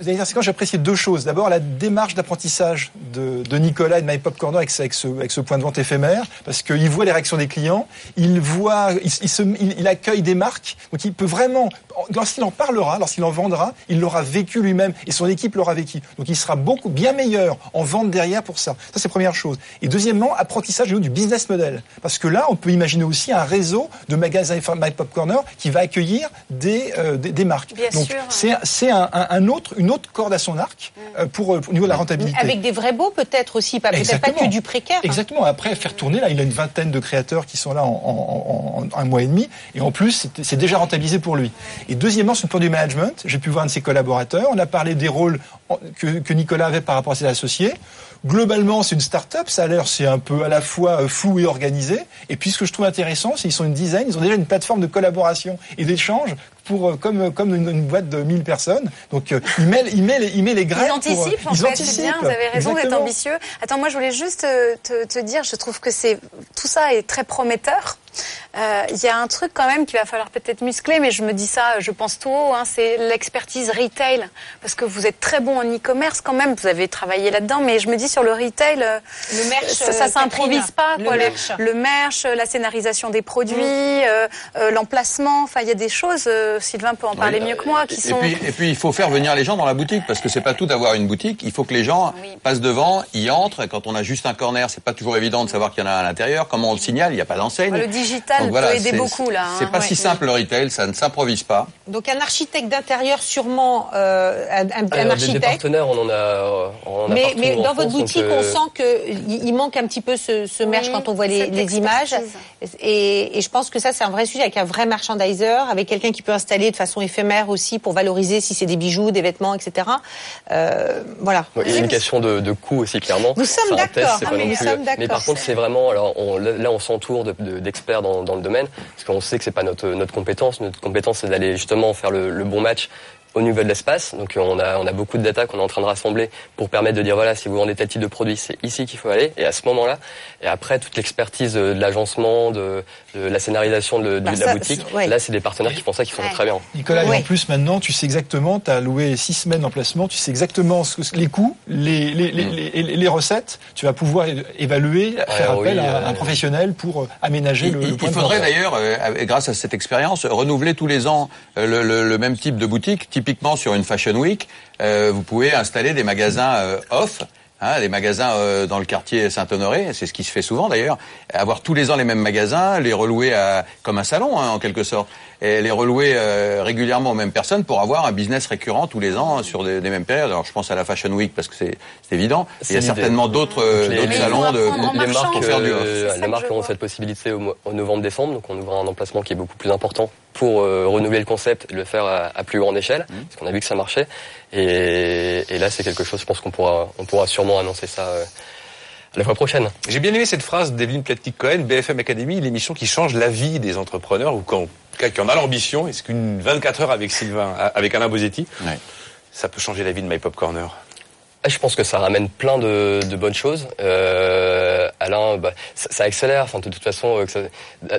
La dernière séquence, j'apprécie deux choses. D'abord, la démarche d'apprentissage de, de Nicolas et de My Pop Corner avec, ce- avec ce, avec ce point de vente éphémère, parce qu'il voit les réactions des clients, il voit, il, il se- il- il accueille des marques, donc il peut vraiment, lorsqu'il en parlera, lorsqu'il en vendra, il l'aura vécu lui-même et son équipe l'aura vécu. Donc il sera beaucoup bien meilleur en vente derrière pour ça. Ça c'est la première chose. Et deuxièmement, apprentissage du business model, parce que là, on peut imaginer aussi un réseau de magasins My Pop Corner qui va accueillir des, euh, des, des marques. Bien Donc c'est un, un- un autre, une autre corde à son arc euh, pour, euh, au niveau de la rentabilité. Avec des vrais beaux peut-être aussi, pas peut-être pas que du précaire. Exactement. Après, faire tourner, là, il a une vingtaine de créateurs qui sont là en, en- en- en un mois et demi. Et en plus, c'est- déjà rentabilisé pour lui. Et deuxièmement, sur le plan du management, j'ai pu voir un de ses collaborateurs. On a parlé des rôles que Nicolas avait par rapport à ses associés. Globalement, c'est une start-up. Ça a l'air, c'est un peu à la fois euh, flou et organisé. Et puis, ce que je trouve intéressant, c'est qu'ils sont une dizaine. Ils ont déjà une plateforme de collaboration et d'échange pour, euh, comme, comme une, une boîte de 1000 personnes. Donc, euh, il met, il met, les, il met les graines. Ils pour, euh, anticipent, en ils fait. C'est anticipent. bien, vous avez raison d'être ambitieux. Attends, moi, je voulais juste euh, te, te dire, je trouve que c'est tout ça est très prometteur. Euh, Il y a un truc quand même qu'il va falloir peut-être muscler, mais je me dis ça, je pense tout haut, hein, c'est l'expertise retail, parce que vous êtes très bon en e-commerce quand même, vous avez travaillé là-dedans, mais je me dis sur le retail, euh, Le merch, ça, ça euh, s'improvise pas, le quoi. Le, merch. le merch, la scénarisation des produits, euh, euh, l'emplacement, enfin il y a des choses, euh, Sylvain peut en parler Oui, mieux que moi, qui et sont... Puis, et puis, il faut faire venir les gens dans la boutique, parce que c'est pas tout d'avoir une boutique. Il faut que les gens passent devant, y entrent. Et quand on a juste un corner, c'est pas toujours évident de savoir qu'il y en a à l'intérieur. Comment on le signale? Il n'y a pas d'enseigne. Le digital Donc voilà, peut aider c'est- beaucoup là. C'est hein. pas Ouais. si simple le retail, ça ne s'improvise pas. Donc un architecte d'intérieur, sûrement euh, un, un- un Alors, des- des, architecte. partenaires, on en a, euh, on en a Mais, partout mais en dans votre France, boutique, euh, on sent qu'il il manque un petit peu ce, ce merch Oui, quand on voit les images. Et, et je pense que ça, c'est un vrai sujet avec un vrai merchandiser, avec quelqu'un qui peut installer de façon éphémère aussi pour valoriser si c'est des bijoux, des vêtements, etc. Euh, voilà. Il y a une question de, de coût aussi clairement. Nous sommes d'accord. Ah, mais par contre, c'est vraiment alors on, là on s'entoure de- de- d'experts dans, dans le domaine parce qu'on sait que c'est pas notre notre compétence. Notre compétence c'est d'aller justement faire le, le bon match au niveau de l'espace. Donc on a on a beaucoup de data qu'on est en train de rassembler pour permettre de dire voilà si vous vendez tel type de produit c'est ici qu'il faut aller et à ce moment-là et après toute l'expertise euh, de l'agencement de, de la scénarisation de, de Bah, la ça, boutique ouais. là c'est des partenaires qui font ça qui font très bien. Nicolas, et en plus maintenant, tu sais exactement, tu as loué six semaines en placement, tu sais exactement ce que- les coûts, les, les, les, les, les recettes. Tu vas pouvoir évaluer, faire Ah appel oui, à euh, un professionnel pour euh, aménager Il, le, le il- point il de faudrait d'ailleurs, euh, grâce à cette expérience, renouveler tous les ans le, le- le même type de boutique. Typiquement sur une Fashion Week, euh, vous pouvez installer des magasins euh, off. Hein, des magasins euh, dans le quartier Saint-Honoré, c'est ce qui se fait souvent d'ailleurs. Avoir tous les ans les mêmes magasins, les relouer comme un salon hein, en quelque sorte, et les relouer euh, régulièrement aux mêmes personnes pour avoir un business récurrent tous les ans sur des, des mêmes périodes. Alors je pense à la Fashion Week parce que c'est c'est évident. Il y a certainement d'autres euh, salons de les marques, pour faire du euh, off. les marques auront cette possibilité au, novembre-décembre, donc on ouvre un emplacement qui est beaucoup plus important pour euh, renouveler le concept et le faire à, à plus grande échelle, Mmh. parce qu'on a vu que ça marchait. Et, et là, c'est quelque chose, je pense qu'on pourra, on pourra sûrement annoncer ça euh, la fois prochaine. J'ai bien aimé cette phrase d'Evelyne Platnik-Cohen, BFM Academy, l'émission qui change la vie des entrepreneurs ou quand, qui en a l'ambition. Est-ce qu'une 24 heures avec Sylvain, avec Alain Bosetti, ça peut changer la vie de My Pop Corner Je pense que ça ramène plein de, de bonnes choses. Euh, Alain, bah, ça, ça accélère. Enfin, de toute façon, euh,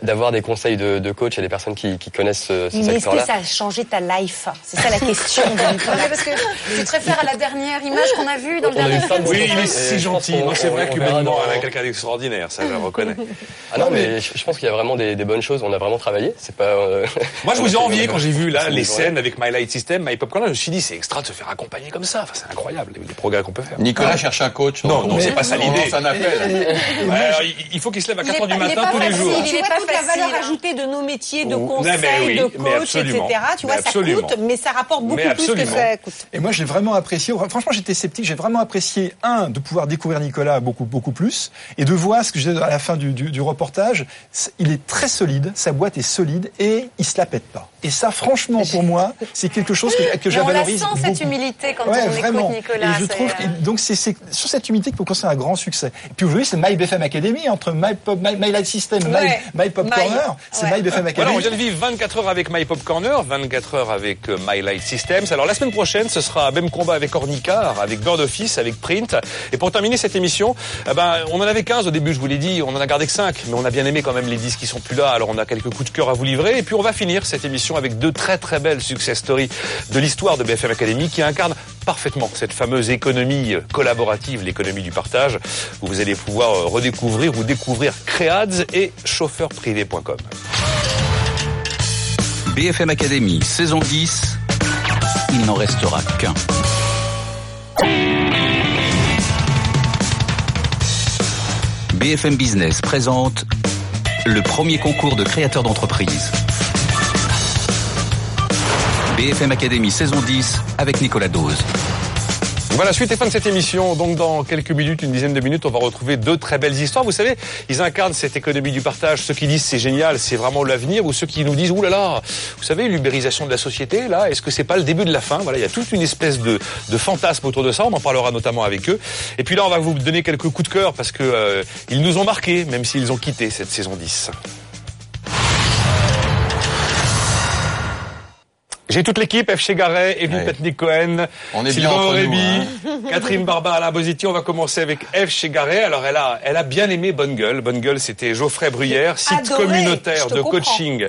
d'avoir des conseils de, de coach et des personnes qui, qui connaissent ce, ce Mais est-ce que secteur-là. ça a changé ta life C'est ça la question. de parce que tu te réfères à la dernière image qu'on a vue dans le On dernier film. Oui, il est si gentil. c'est vrai on que verra humainement, dans- Alain est quelqu'un d'extraordinaire, ça je le reconnais. Ah non, mais je, je pense qu'il y a vraiment des, des bonnes choses. On a vraiment travaillé. C'est pas. euh, Moi, je vous ai envié quand j'ai vu là les scènes avec My Light System, My Popcorn. Je me suis dit, c'est extra de se faire accompagner comme ça. Enfin, c'est incroyable les, les progrès qu'on peut faire. Nicolas cherche un coach. Non, c'est pas ça l'idée. un appel. Ouais, alors, il- il faut qu'il se lève à 4 heures du matin tous les jours. Tu Il est vois pas toute la valeur hein. ajoutée de nos métiers, de conseils, de coach, etc. Tu vois, ça coûte, mais ça rapporte beaucoup plus que ça coûte. Et moi, j'ai vraiment apprécié. Franchement, j'étais sceptique. J'ai vraiment apprécié un de pouvoir découvrir Nicolas beaucoup beaucoup plus et de voir ce que je disais à la fin du, du, du reportage. Il est très solide. Sa boîte est solide et il se la pète pas. Et ça, franchement, pour moi, c'est quelque chose que, que je on la sent cette humilité quand Ouais, on vraiment. écoute Nicolas. Et je trouve euh, que, donc c'est sur cette humilité qu'il faut construire un grand succès. Et puis aujourd'hui, c'est My BFM Academy entre My, Pop, My, My Light System, Ouais. My, My Pop My. Corner. C'est Ouais. My BFM Voilà, Academy. on vient de vivre 24 heures avec My Pop Corner, 24 heures avec euh, My Light Systems. Alors la semaine prochaine, ce sera même combat avec Ornicar, avec Bird Office, avec Print. Et pour terminer cette émission, eh ben, on en avait 15 au début, je vous l'ai dit, on en a gardé que 5, mais on a bien aimé quand même les 10 qui sont plus là. Alors on a quelques coups de cœur à vous livrer. Et puis on va finir cette émission avec deux très très belles success stories de l'histoire de BFM Academy qui incarnent parfaitement cette fameuse économie collaborative, l'économie du partage, où vous allez pouvoir euh, redécouvrir ou découvrir Créads et chauffeurprivé.com. BFM Academy, saison 10, il n'en restera qu'un. BFM Business présente le premier concours de créateurs d'entreprise. BFM Academy, saison 10, avec Nicolas Dose. Voilà, suite et fin de cette émission. Donc, dans quelques minutes, une dizaine de minutes, on va retrouver deux très belles histoires. Vous savez, ils incarnent cette économie du partage. Ceux qui disent c'est génial, c'est vraiment l'avenir, ou ceux qui nous disent là, vous savez, l'ubérisation de la société, là, est-ce que c'est pas le début de la fin? Voilà, il y a toute une espèce de, de fantasme autour de ça. On en parlera notamment avec eux. Et puis là, on va vous donner quelques coups de cœur parce que euh, ils nous ont marqués, même s'ils ont quitté cette saison 10. J'ai toute l'équipe, F. Chegaray, Evelyne Ouais. Petnik Cohen, On est bien Sylvain entre nous, Aurébi, hein. Catherine Barba, Alain Bositi. On va commencer avec F. Chegaray. Alors, elle a, elle a bien aimé Bonne Gueule. Bonne Gueule, c'était Geoffrey Bruyère, site Adoré. communautaire de comprends. coaching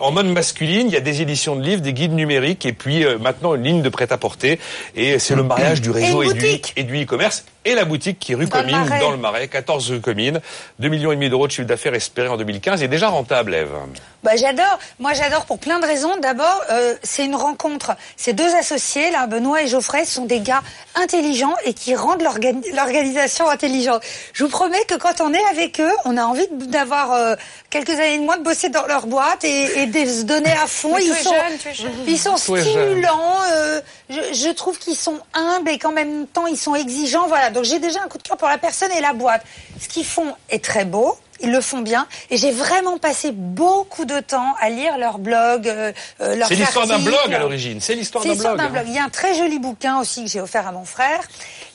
en mode masculine. Il y a des éditions de livres, des guides numériques et puis euh, maintenant une ligne de prêt-à-porter. Et c'est le mariage du réseau et du e-commerce. Et la boutique qui est rue Dans Comines, dans le Marais, 14 rue Comines. 2 millions et demi d'euros de chiffre d'affaires espéré en 2015 et déjà rentable, Eve. Bah, j'adore. Moi, j'adore pour plein de raisons. D'abord, euh, c'est une rencontre. Ces deux associés, là, Benoît et Geoffrey, sont des gars intelligents et qui rendent l'organi- l'organisation intelligente. Je vous promets que quand on est avec eux, on a envie d'avoir euh, quelques années de moins de bosser dans leur boîte et, et de se donner à fond. Ils sont, jeune, ils sont stimulants. euh, je, je trouve qu'ils sont humbles et qu'en même temps ils sont exigeants. Voilà. Donc j'ai déjà un coup de cœur pour la personne et la boîte. Ce qu'ils font est très beau. Ils le font bien et j'ai vraiment passé beaucoup de temps à lire leur blog, euh, euh, leurs C'est l'histoire d'un blog à l'origine. C'est l'histoire d'un blog. d'un blog. Il y a un très joli bouquin aussi que j'ai offert à mon frère.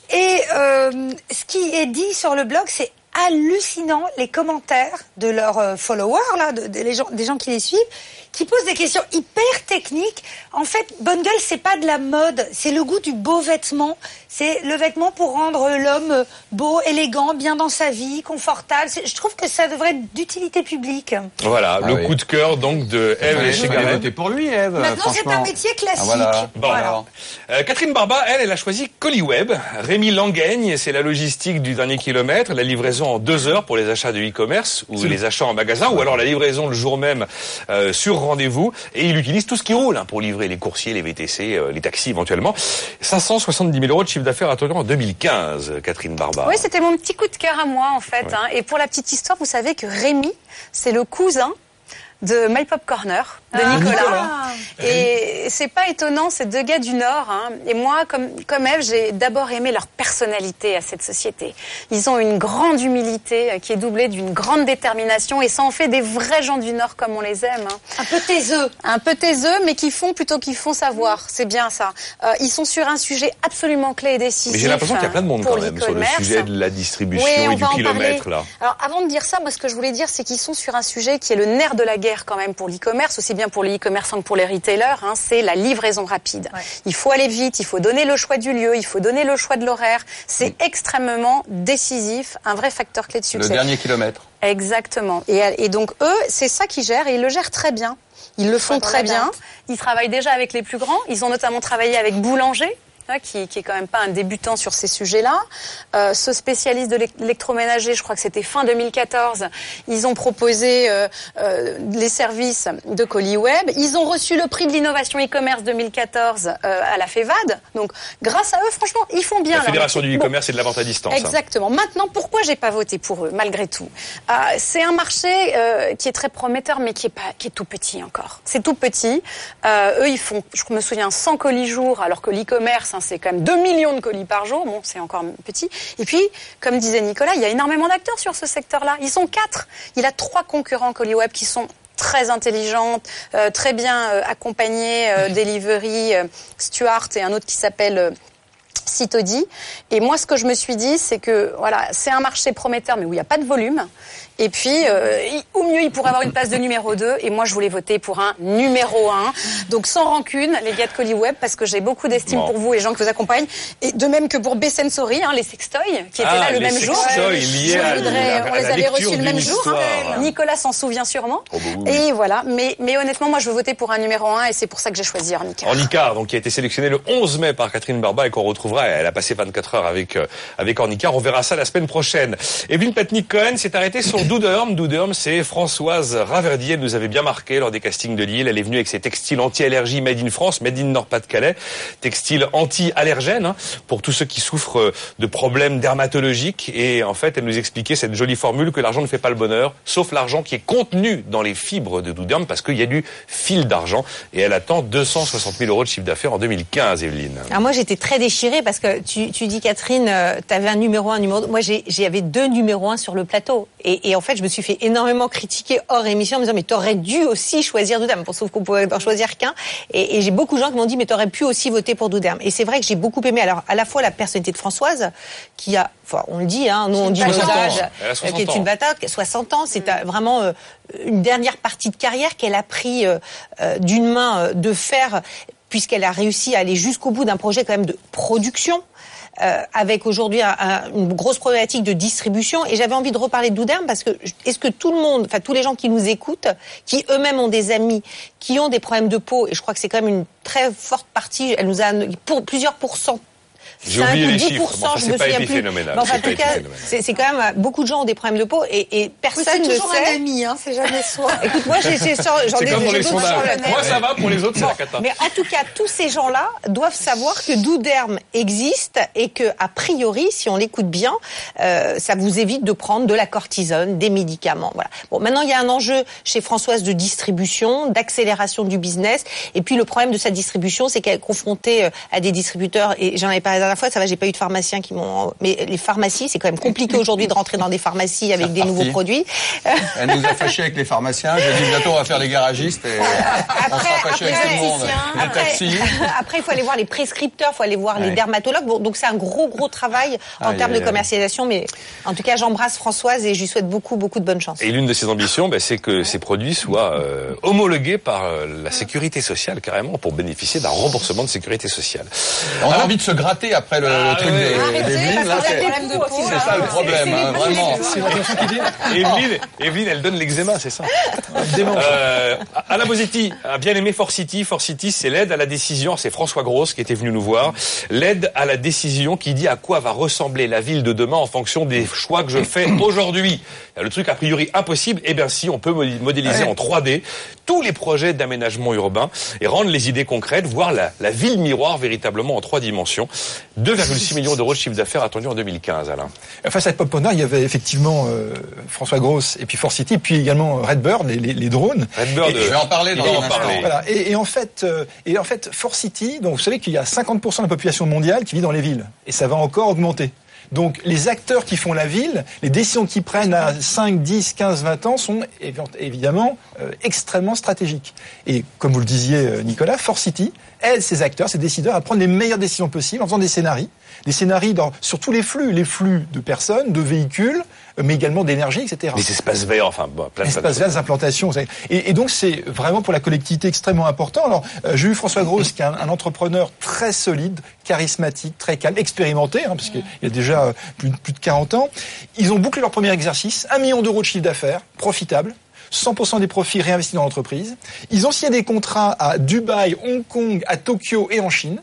Et euh, ce qui est dit sur le blog, c'est hallucinant les commentaires de leurs euh, followers, là, de, de- les gens, des gens qui les suivent, qui posent des questions hyper techniques. En fait, bonne gueule, c'est pas de la mode, c'est le goût du beau vêtement. C'est le vêtement pour rendre l'homme beau, élégant, bien dans sa vie, confortable. Je trouve que ça devrait être d'utilité publique. Voilà, Ah le oui. coup de cœur donc de Eve Fallait- et fallait Chegaray. voter pour lui, Eve. Maintenant, c'est un métier classique. Ah, voilà. Bon, Voilà. Euh, Catherine Barba, elle, elle a choisi Coliweb. Rémi Langaigne, c'est la logistique du dernier kilomètre, la livraison en deux heures pour les achats de e-commerce ou les achats en magasin, ou alors la livraison le jour même euh, sur rendez-vous. Et il utilise tout ce qui roule hein, pour livrer les coursiers, les VTC, euh, les taxis éventuellement. 570 000 euros de chiffre d'affaires attendu en 2015, Catherine Barba. Oui, c'était mon petit coup de cœur à moi, en fait. hein. Et pour la petite histoire, vous savez que Rémi, c'est le cousin de My Pop Corner, de Ah. Nicolas. Et c'est pas étonnant, c'est deux gars du Nord. hein. Et moi, comme, comme Eve, j'ai d'abord aimé leur personnalité à cette société. Ils ont une grande humilité euh, qui est doublée d'une grande détermination et ça en fait des vrais gens du Nord comme on les aime. hein. Un peu taiseux. Un peu taiseux, mais qui font plutôt qu'ils font savoir. C'est bien ça. Euh, ils sont sur un sujet absolument clé et décisif. Mais j'ai l'impression qu'il y a plein de monde pour quand même sur le sujet de la distribution Oui, et du kilomètre parler. là. Alors, avant de dire ça, moi, ce que je voulais dire, c'est qu'ils sont sur un sujet qui est le nerf de la guerre guerre quand même pour l'e-commerce, aussi bien pour les e-commerçants que pour les retailers, hein, c'est la livraison rapide. Il faut aller vite, il faut donner le choix du lieu, il faut donner le choix de l'horaire. C'est extrêmement décisif, un vrai facteur clé de Le succès. dernier kilomètre. Exactement. Et, et donc eux, c'est ça qu'ils gèrent et ils le gèrent très bien. Ils le font très bien. Ils travaillent déjà avec les plus grands. Ils ont notamment travaillé avec Boulanger. Hein, Qui, qui est quand même pas un débutant sur ces sujets-là. Euh, ce spécialiste de l'é- l'électroménager, je crois que c'était fin 2014, ils ont proposé euh, euh, les services de colis web. Ils ont reçu le prix de l'innovation e-commerce 2014 euh, à la FEVAD. Donc, grâce à eux, franchement, ils font bien. La Fédération du Bon. e-commerce et de la vente à distance. hein. Exactement. Maintenant, pourquoi j'ai pas voté pour eux, malgré tout? C'est un marché qui est très prometteur, mais qui est pas, qui est tout petit encore. C'est tout petit. Eux, ils font, je me souviens, 100 colis jour, alors que l'e-commerce, hein, c'est quand même 2 millions de colis par jour. Bon, c'est encore petit. Et puis, comme disait Nicolas, il y a énormément d'acteurs sur ce secteur-là. Ils sont quatre. Il a trois concurrents colis web qui sont très intelligentes, euh, très bien euh, accompagnées, euh, Delivery, euh, Stuart et un autre qui s'appelle Citodi. Et moi, ce que je me suis dit, c'est que voilà, c'est un marché prometteur, mais où il n'y a pas de volume. Et puis, euh, au mieux, il pourrait avoir une place de numéro 2. Et moi, je voulais voter pour un numéro 1. Donc, sans rancune, les gars de Colis Web, parce que j'ai beaucoup d'estime Bon. pour vous et les gens qui vous accompagnent. Et de même que pour Bessensori, hein, les sextoys, qui étaient Ah, là le même jour. Je à voudrais- la- on les avait reçus le même jour. hein. Nicolas s'en souvient sûrement. Oh, bah oui. Et voilà. Mais, mais honnêtement, moi, je veux voter pour un numéro 1 et c'est pour ça que j'ai choisi Ornica. Ornicar, donc qui a été sélectionné le 11 mai par Catherine Barba et qu'on retrouvera. Elle a passé 24 heures avec euh, avec Ornicar. On verra ça la semaine prochaine. Evelyne Patnik-Cohen s'est arrêtée sur Douderm. Douderm, c'est Françoise Raverdier. Elle nous avait bien marqué lors des castings de Lille. Elle est venue avec ses textiles anti-allergie made in France, made in Nord-Pas-de-Calais. Textiles anti-allergènes hein, pour tous ceux qui souffrent euh, de problèmes dermatologiques. Et en fait, elle nous expliquait cette jolie formule que l'argent ne fait pas le bonheur, sauf l'argent qui est contenu dans les fibres de Douderm parce qu'il y a du fil d'argent. Et elle attend 260 000 euros de chiffre d'affaires en 2015, Evelyne. Alors moi j'étais très déchirée parce que tu, dis Catherine, tu avais un numéro un, numéro deux. Moi j'ai- j'avais deux numéros un sur le plateau. En fait je me suis fait énormément critiquer hors émission en me disant mais t'aurais dû aussi choisir Doudam. Bon, sauf qu'on pouvait en choisir qu'un. Et, et j'ai beaucoup de gens qui m'ont dit mais t'aurais pu aussi voter pour Doudam. Et c'est vrai que j'ai beaucoup aimé alors à la fois la personnalité de Françoise qui a, enfin on le dit, hein, nous on dit 60 ans. l'usage, Elle a 60 qui est une bataille, 60 ans, c'est euh, vraiment euh, une dernière partie de carrière qu'elle a pris euh, euh, d'une main euh, de fer puisqu'elle a réussi à aller jusqu'au bout d'un projet quand même de production. Euh, avec aujourd'hui un- un- une grosse problématique de distribution. Et j'avais envie de reparler de parce que est-ce que tout le monde, enfin tous les gens qui nous écoutent, qui eux-mêmes ont des amis qui ont des problèmes de peau et je crois que c'est quand même une très forte partie, elle nous a pour plusieurs pourcents J'ai 5 oublié ou les 10 chiffres, mais enfin, je c'est me pas souviens plus. Mais enfin, c'est en pas tout cas, c'est c'est quand même beaucoup de gens ont des problèmes de peau et, et personne c'est ne toujours sait. un ami, hein, c'est jamais soi. Écoute, moi, j'en ai- C'est les d'autres sur le. Moi, ça va, pour les autres, c'est Bon, la cata. Mais en tout cas, tous ces gens-là doivent savoir que Douderm existe et que, a priori, si on l'écoute bien, euh, ça vous évite de prendre de la cortisone, des médicaments. Voilà. Bon, maintenant, il y a un enjeu chez Françoise de distribution, d'accélération du business. Et puis, le problème de sa distribution, c'est qu'elle est confrontée euh, à des distributeurs. Et j'en avais parlé la dernière fois, ça va, j'ai pas eu de pharmaciens qui m'ont. Mais les pharmacies, c'est quand même compliqué aujourd'hui de rentrer dans des pharmacies avec des nouveaux produits. Elle nous a fâchés avec les pharmaciens. J'ai dit bientôt on va faire les garagistes et on sera fâchés avec tout le monde. Les Après, taxis. après, il faut aller voir les prescripteurs, il faut aller voir les dermatologues. Bon, donc c'est un gros, gros travail en termes de commercialisation. Mais en tout cas, j'embrasse Françoise et je lui souhaite beaucoup, beaucoup de bonne chance. Et l'une de ses ambitions, ben, c'est que ces produits soient euh, homologués par euh, la sécurité sociale, carrément, pour bénéficier d'un remboursement de sécurité sociale. On a envie de se gratter après le, Ah, le truc Arrêtez, c'est- hein. ça le problème, C'est les hein, vraiment. Evelyne, Evelyne, elle donne l'eczéma, c'est ça euh, Alain Bosetti a bien aimé Fort City. Fort City, c'est l'aide à la décision. C'est François Grosse qui était venu nous voir. L'aide à la décision qui dit à quoi va ressembler la ville de demain en fonction des choix que je fais aujourd'hui. Le truc a priori impossible. Eh bien, si on peut modéliser en 3D tous les projets d'aménagement urbain et rendre les idées concrètes, voir la, la ville miroir véritablement en trois dimensions. 2,6 millions d'euros de chiffre d'affaires attendus en 2015, Alain. Face à Popona, il y avait effectivement euh, François Gross et puis Fort City, puis également Redbird, les, les, les drones. Redbird, Et- je vais en parler et- dans un instant. Voilà. Et, et en fait, euh, et en fait, Fort City, donc vous savez qu'il y a 50% de la population mondiale qui vit dans les villes, et ça va encore augmenter. Donc les acteurs qui font la ville, les décisions qu'ils prennent à 5, 10, 15, 20 ans sont évi- évidemment euh, extrêmement stratégiques. Et comme vous le disiez euh, Nicolas, Fort City aide ces acteurs, ces décideurs à prendre les meilleures décisions possibles en faisant des scénarios Des scénarios dans, sur tous les flux, les flux de personnes, de véhicules, mais également d'énergie, etc. Les espaces verts, enfin, bon, plein de Espaces verts, implantations. Et, et donc c'est vraiment pour la collectivité extrêmement important. Alors euh, j'ai eu François Grosse, qui est un, un entrepreneur très solide, charismatique, très calme, expérimenté, hein, parce qu'il y a déjà euh, plus, plus de 40 ans. Ils ont bouclé leur premier exercice, un million d'euros de chiffre d'affaires, profitable. 100% des profits réinvestis dans l'entreprise. Ils ont signé des contrats à Dubaï, Hong Kong, à Tokyo et en Chine.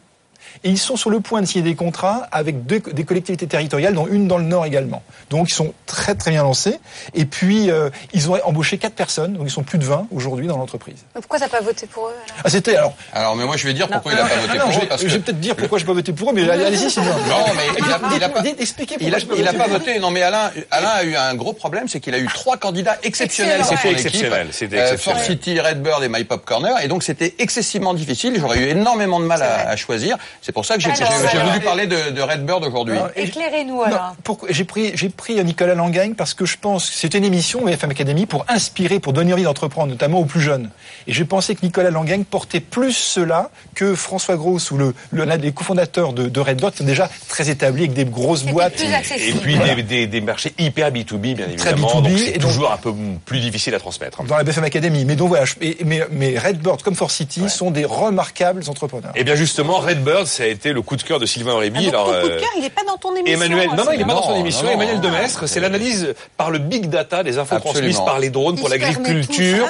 Et ils sont sur le point de signer des contrats avec deux, des collectivités territoriales, dont une dans le Nord également. Donc ils sont très très bien lancés. Et puis euh, ils ont embauché quatre personnes, donc ils sont plus de 20 aujourd'hui dans l'entreprise. Pourquoi t'as pas voté pour eux alors? Ah c'était alors. Alors, mais moi, je vais dire pourquoi il n'a pas voté pour eux. Parce Je que... vais peut-être dire pourquoi j'ai pas voté pour eux, mais allez-y. Non, mais il a, il a pas, Expliquez il a, pourquoi il a pas voté. Non, mais Alain, Alain a eu un gros problème, c'est qu'il a eu trois candidats exceptionnels C'était exceptionnel, c'était Euh, exceptionnel. Fort City, Redbird et My Pop Corner. Et donc, c'était excessivement difficile. J'aurais eu énormément de mal à, à choisir. C'est pour ça que j'ai voulu parler de, de Redbird aujourd'hui. Éclairez-nous Non, alors. pourquoi- j'ai pris j'ai pris Nicolas Langagne parce que je pense que c'était une émission BFM Academy pour inspirer, pour donner envie d'entreprendre, notamment aux plus jeunes. Et j'ai pensé que Nicolas Langagne portait plus cela que François Gross ou le le- l'un des cofondateurs de, de Red Dot, qui sont déjà très établis avec des grosses boîtes. Et puis des, des, des marchés hyper B2B, bien Très évidemment. B2B, donc c'est et donc- toujours un peu plus difficile à transmettre. dans la BFM Academy. Mais donc voilà, je- mais, mais Redbird comme For City sont des remarquables entrepreneurs. Et bien justement, Redbird, ça a été le coup de cœur de Sylvain Aurébi. Alors, Ton coup de euh, cœur, il n'est pas dans ton émission. Emmanuel, non, non, il n'est pas dans son émission. non. Emmanuel Demestre, c'est l'analyse par le big data des infos Absolument. transmises par les drones pour l'agriculture,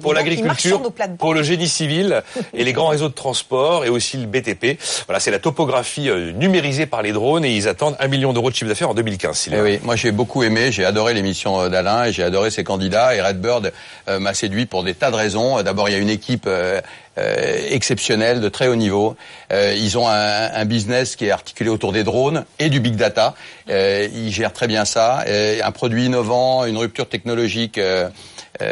pour l'agriculture, pour le génie civil et les grands réseaux de transport et aussi le BTP. Voilà, c'est la topographie euh, numérisée par les drones et ils attendent un million d'euros de chiffre d'affaires en 2015. Eh Sylvain. oui, moi j'ai beaucoup aimé, j'ai adoré l'émission euh, d'Alain et j'ai adoré ses candidats et Redbird m'a séduit pour des tas de raisons. D'abord, il y a une équipe euh, exceptionnelle de très haut niveau. Euh, ils ont un, business qui est articulé autour des drones et du big data. Euh, ils gèrent très bien ça. Un produit innovant, une rupture technologique.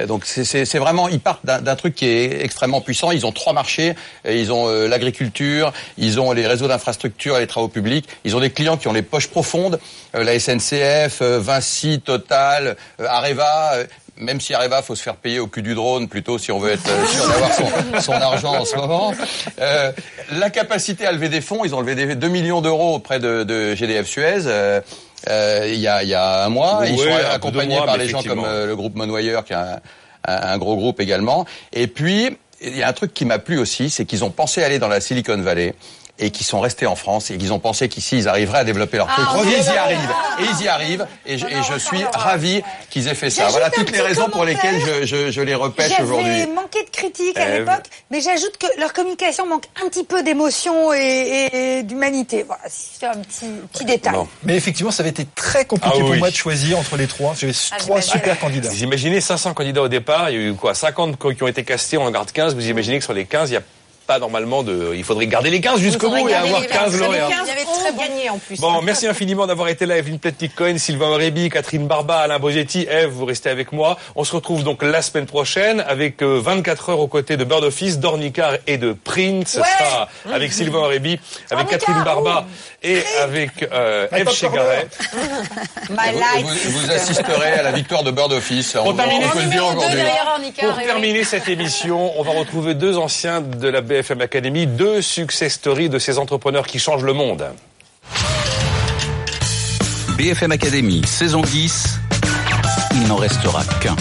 donc c'est- vraiment, ils partent d'un truc qui est extrêmement puissant. Ils ont trois marchés. Ils ont l'agriculture, ils ont les réseaux d'infrastructures les travaux publics. Ils ont des clients qui ont les poches profondes. La SNCF, Vinci, Total, Areva. Même si Areva, faut se faire payer au cul du drone plutôt si on veut être euh, sûr d'avoir son, son argent en ce moment. Euh, la capacité à lever des fonds, ils ont levé des 2 millions d'euros auprès de, de GDF Suez. euh, euh, il y, a, il y a un mois, ils sont accompagnés mois, par les gens comme euh, le groupe Monoyer, qui est un, un- un gros groupe également. Et puis, il y a un truc qui m'a plu aussi, c'est qu'ils ont pensé aller dans la Silicon Valley et qui sont restés en France et qu'ils ont pensé qu'ici ils arriveraient à développer leur Ah, truc. est ils y arrivent. Et ils y arrivent. Et je, et je suis ravi qu'ils aient fait ça. Voilà toutes les raisons pour lesquelles je, je, je les repêche aujourd'hui. J'avais manqué de critique à Eh, l'époque, mais j'ajoute que leur communication manque un petit peu d'émotion et, et- et d'humanité. Voilà, c'est un petit, petit détail. Mais effectivement, ça avait été très compliqué Ah pour oui. moi de choisir entre les trois. J'avais trois super candidats. Vous imaginez 500 candidats au départ, il y a eu quoi 50 qui ont été castés, on en garde 15. Vous imaginez que sur les 15, il n'y a pas normalement de. Il faudrait garder les 15 jusqu'au bout et avoir 15 lauréats. Il y avait très gagné en plus. Bon, merci infiniment d'avoir été là, Evelyne Pletnik-Cohen, Sylvain Aurébi, Catherine Barba, Alain Bogetti. Eve, vous restez avec moi. On se retrouve donc la semaine prochaine avec euh, 24 heures aux côtés de Bird Office, d'Ornicar et de Prince. Ce Ouais. sera avec Sylvain Aurébi, avec Catherine Barba et avec euh, Eve Chegaray. My Vous, life. vous- vous assisterez à la victoire de Bird Office. On, on peut le dire aujourd'hui. Pour terminer cette émission, on va retrouver deux anciens de la BFM Academy, deux success stories de ces entrepreneurs qui changent le monde. BFM Academy, saison 10. Il n'en restera qu'un.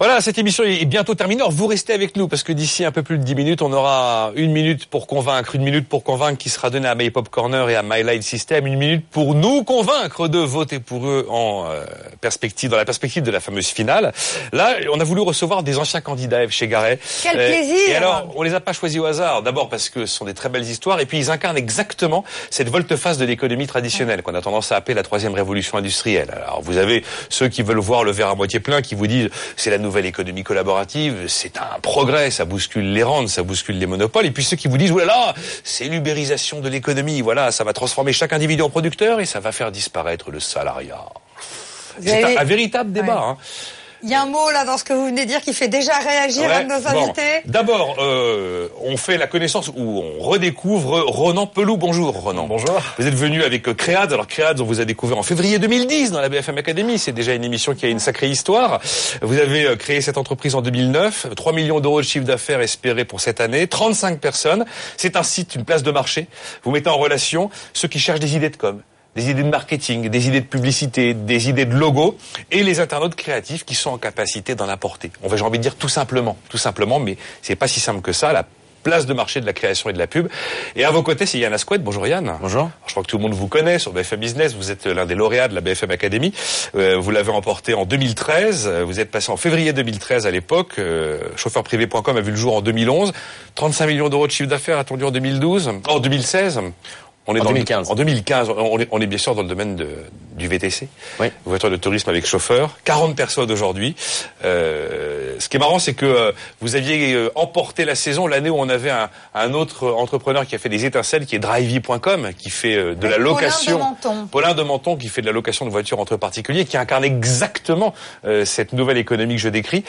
Voilà, cette émission est bientôt terminée. Alors vous restez avec nous parce que d'ici un peu plus de 10 minutes, on aura une minute pour convaincre, une minute pour convaincre qui sera donnée à My Pop Corner et à My Light System, une minute pour nous convaincre de voter pour eux en euh, perspective, dans la perspective de la fameuse finale. Là, on a voulu recevoir des anciens candidats Eve chez Garret. Quel plaisir Et alors, on les a pas choisis au hasard. D'abord parce que ce sont des très belles histoires et puis ils incarnent exactement cette volte-face de l'économie traditionnelle qu'on a tendance à appeler la troisième révolution industrielle. Alors vous avez ceux qui veulent voir le verre à moitié plein qui vous disent c'est la nouvelle économie collaborative, c'est un progrès, ça bouscule les rentes, ça bouscule les monopoles. Et puis ceux qui vous disent oulala, c'est l'ubérisation de l'économie, voilà, ça va transformer chaque individu en producteur et ça va faire disparaître le salariat. C'est avez- un, un véritable débat. hein. Il y a un mot là dans ce que vous venez de dire qui fait déjà réagir Ouais, un de nos bon. invités. D'abord, euh, on fait la connaissance ou on redécouvre Ronan Pelou. Bonjour Ronan. Bonjour. Vous êtes venu avec euh, Créades. Alors Créades, on vous a découvert en février 2010 dans la BFM Academy. C'est déjà une émission qui a une sacrée histoire. Vous avez euh, créé cette entreprise en 2009. 3 millions d'euros de chiffre d'affaires espérés pour cette année. 35 personnes. C'est un site, une place de marché. Vous mettez en relation ceux qui cherchent des idées de com des idées de marketing, des idées de publicité, des idées de logo, et les internautes créatifs qui sont en capacité d'en apporter. On va, j'ai envie de dire tout simplement, tout simplement, mais c'est pas si simple que ça. La place de marché de la création et de la pub. Et à vos côtés, c'est Yann Asquette. Bonjour Yann. Bonjour. Je crois que tout le monde vous connaît sur BFM Business. Vous êtes l'un des lauréats de la BFM Academy. Euh, vous l'avez remporté en 2013. Euh, Vous êtes passé en février 2013 à l'époque. Euh, chauffeurprivé.com a vu le jour en 2011. 35 millions d'euros de chiffre d'affaires attendu en 2012. En 2016. On est En dans le- 2015. en 2015, on est, on est bien sûr dans le domaine de, du VTC, voiture de tourisme avec chauffeur. 40 personnes aujourd'hui. Euh, ce qui est marrant, c'est que euh, vous aviez euh, emporté la saison l'année où on avait un, un autre entrepreneur qui a fait des étincelles, qui est Drivey.com, qui fait euh, de la Paulin location. de Menton. Paulin de Menton, qui fait de la location de voitures entre particuliers, qui incarne exactement euh, cette nouvelle économie que je décris.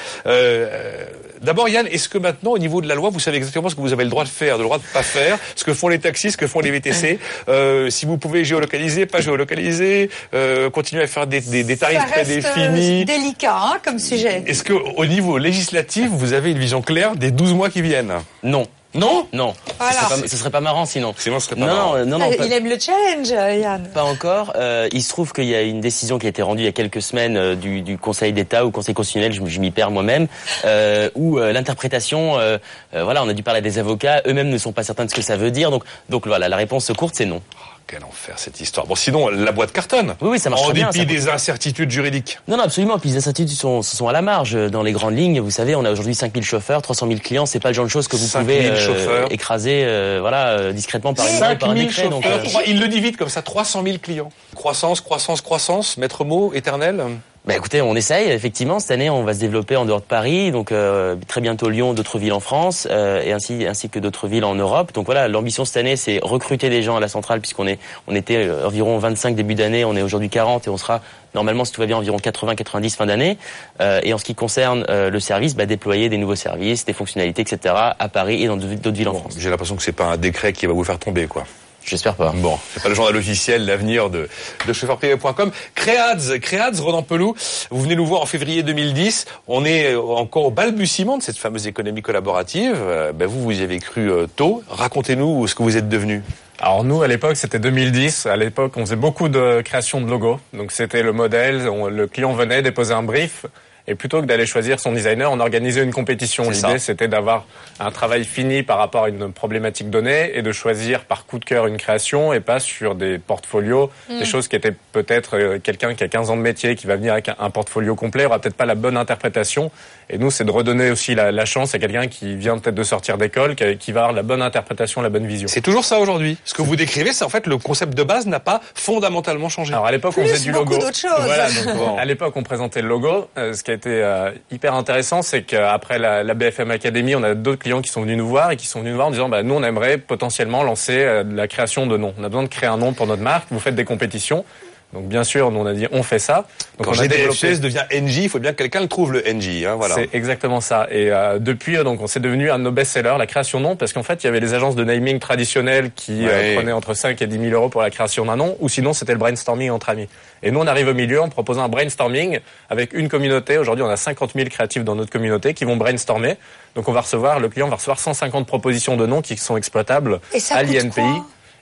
D'abord, Yann, est-ce que maintenant, au niveau de la loi, vous savez exactement ce que vous avez le droit de faire, le droit de pas faire, ce que font les taxis, ce que font les VTC, euh, si vous pouvez géolocaliser, pas géolocaliser, euh, continuer à faire des, des, des tarifs Ça reste prédéfinis. euh, délicat hein, comme sujet. Est-ce que au niveau législatif, vous avez une vision claire des 12 mois qui viennent? Non. Non Non. Voilà. Ce, serait pas, ce serait pas marrant sinon. Sinon, ce serait non, non, non, non, Ah, pas- Il aime le challenge, euh, Yann. Pas encore. Euh, il se trouve qu'il y a une décision qui a été rendue il y a quelques semaines euh, du, du Conseil d'État ou Conseil constitutionnel, je, je m'y perds moi-même, euh, où euh, l'interprétation, euh, euh, voilà, on a dû parler à des avocats, eux-mêmes ne sont pas certains de ce que ça veut dire, donc, donc voilà, la réponse courte c'est non. Quel enfer cette histoire. Bon, sinon, la boîte cartonne. Oui, oui, ça marche En très bien. dépit ça- des incertitudes juridiques. Non, non, absolument. Puis les incertitudes sont, sont à la marge. Dans les grandes lignes, vous savez, on a aujourd'hui 5000 chauffeurs, 300 000 clients. C'est pas le genre de choses que vous 5000 pouvez euh, chauffeurs. écraser, euh, voilà, euh, discrètement par, une, par un 5000 décret. Donc, euh, Il le dit vite comme ça, 300 000 clients. Croissance, croissance, croissance, maître mot éternel. Bah écoutez, on essaye effectivement. Cette année, on va se développer en dehors de Paris, donc euh, très bientôt Lyon, d'autres villes en France, euh, et ainsi ainsi que d'autres villes en Europe. Donc voilà, l'ambition cette année, c'est recruter des gens à la centrale, puisqu'on est on était euh, environ 25 début d'année, on est aujourd'hui 40 et on sera normalement, si tout va bien, environ 80-90 fin d'année. Euh, et en ce qui concerne euh, le service, bah, déployer des nouveaux services, des fonctionnalités, etc. à Paris et dans d'autres villes en France. J'ai l'impression que c'est pas un décret qui va vous faire tomber, quoi. J'espère pas. Bon, c'est pas le journal officiel, l'avenir de, de chauffeurprivé.com. Créads, Créads, Ronan Pelou, vous venez nous voir en février 2010. On est euh, encore au balbutiement de cette fameuse économie collaborative. Euh, ben vous, vous y avez cru euh, tôt. Racontez-nous ce que vous êtes devenu. Alors nous, à l'époque, c'était 2010. À l'époque, on faisait beaucoup de création de logos. Donc c'était le modèle, on- le client venait déposer un brief. Et plutôt que d'aller choisir son designer, on organisait une compétition. L'idée, c'était d'avoir un travail fini par rapport à une problématique donnée et de choisir par coup de cœur une création et pas sur des portfolios, Mm. des choses qui étaient peut-être euh, quelqu'un qui a 15 ans de métier, qui va venir avec un, portfolio complet, aura peut-être pas la bonne interprétation. Et nous, c'est de redonner aussi la, la chance à quelqu'un qui vient peut-être de sortir d'école, qui, qui va avoir la bonne interprétation, la bonne vision. C'est toujours ça aujourd'hui. Ce que vous décrivez, c'est en fait le concept de base n'a pas fondamentalement changé. Alors à l'époque, on faisait du logo. d'autres choses. Voilà, donc, bon, à l'époque, on présentait le logo. Euh, ce qui a été euh, hyper intéressant, c'est qu'après la, BFM Academy, on a d'autres clients qui sont venus nous voir et qui sont venus nous voir en disant, bah, nous, on aimerait potentiellement lancer euh, la création de noms. On a besoin de créer un nom pour notre marque. Vous faites des compétitions. Donc bien sûr, nous on a dit on fait ça. Donc Quand on a développé- GDFS devient NJ, il faut bien que quelqu'un le trouve le NJ. Hein, voilà. c'est exactement ça. Et euh, depuis, donc, on s'est devenu un de nos best-sellers, la création de nom, parce qu'en fait, il y avait les agences de naming traditionnelles qui euh, prenaient entre 5 et 10 000 euros pour la création d'un nom, ou sinon c'était le brainstorming entre amis. Et nous, on arrive au milieu en proposant un brainstorming avec une communauté. Aujourd'hui, on a 50 000 créatifs dans notre communauté qui vont brainstormer. Donc, on va recevoir, le client va recevoir 150 propositions de noms qui sont exploitables Et ça à l'INPI.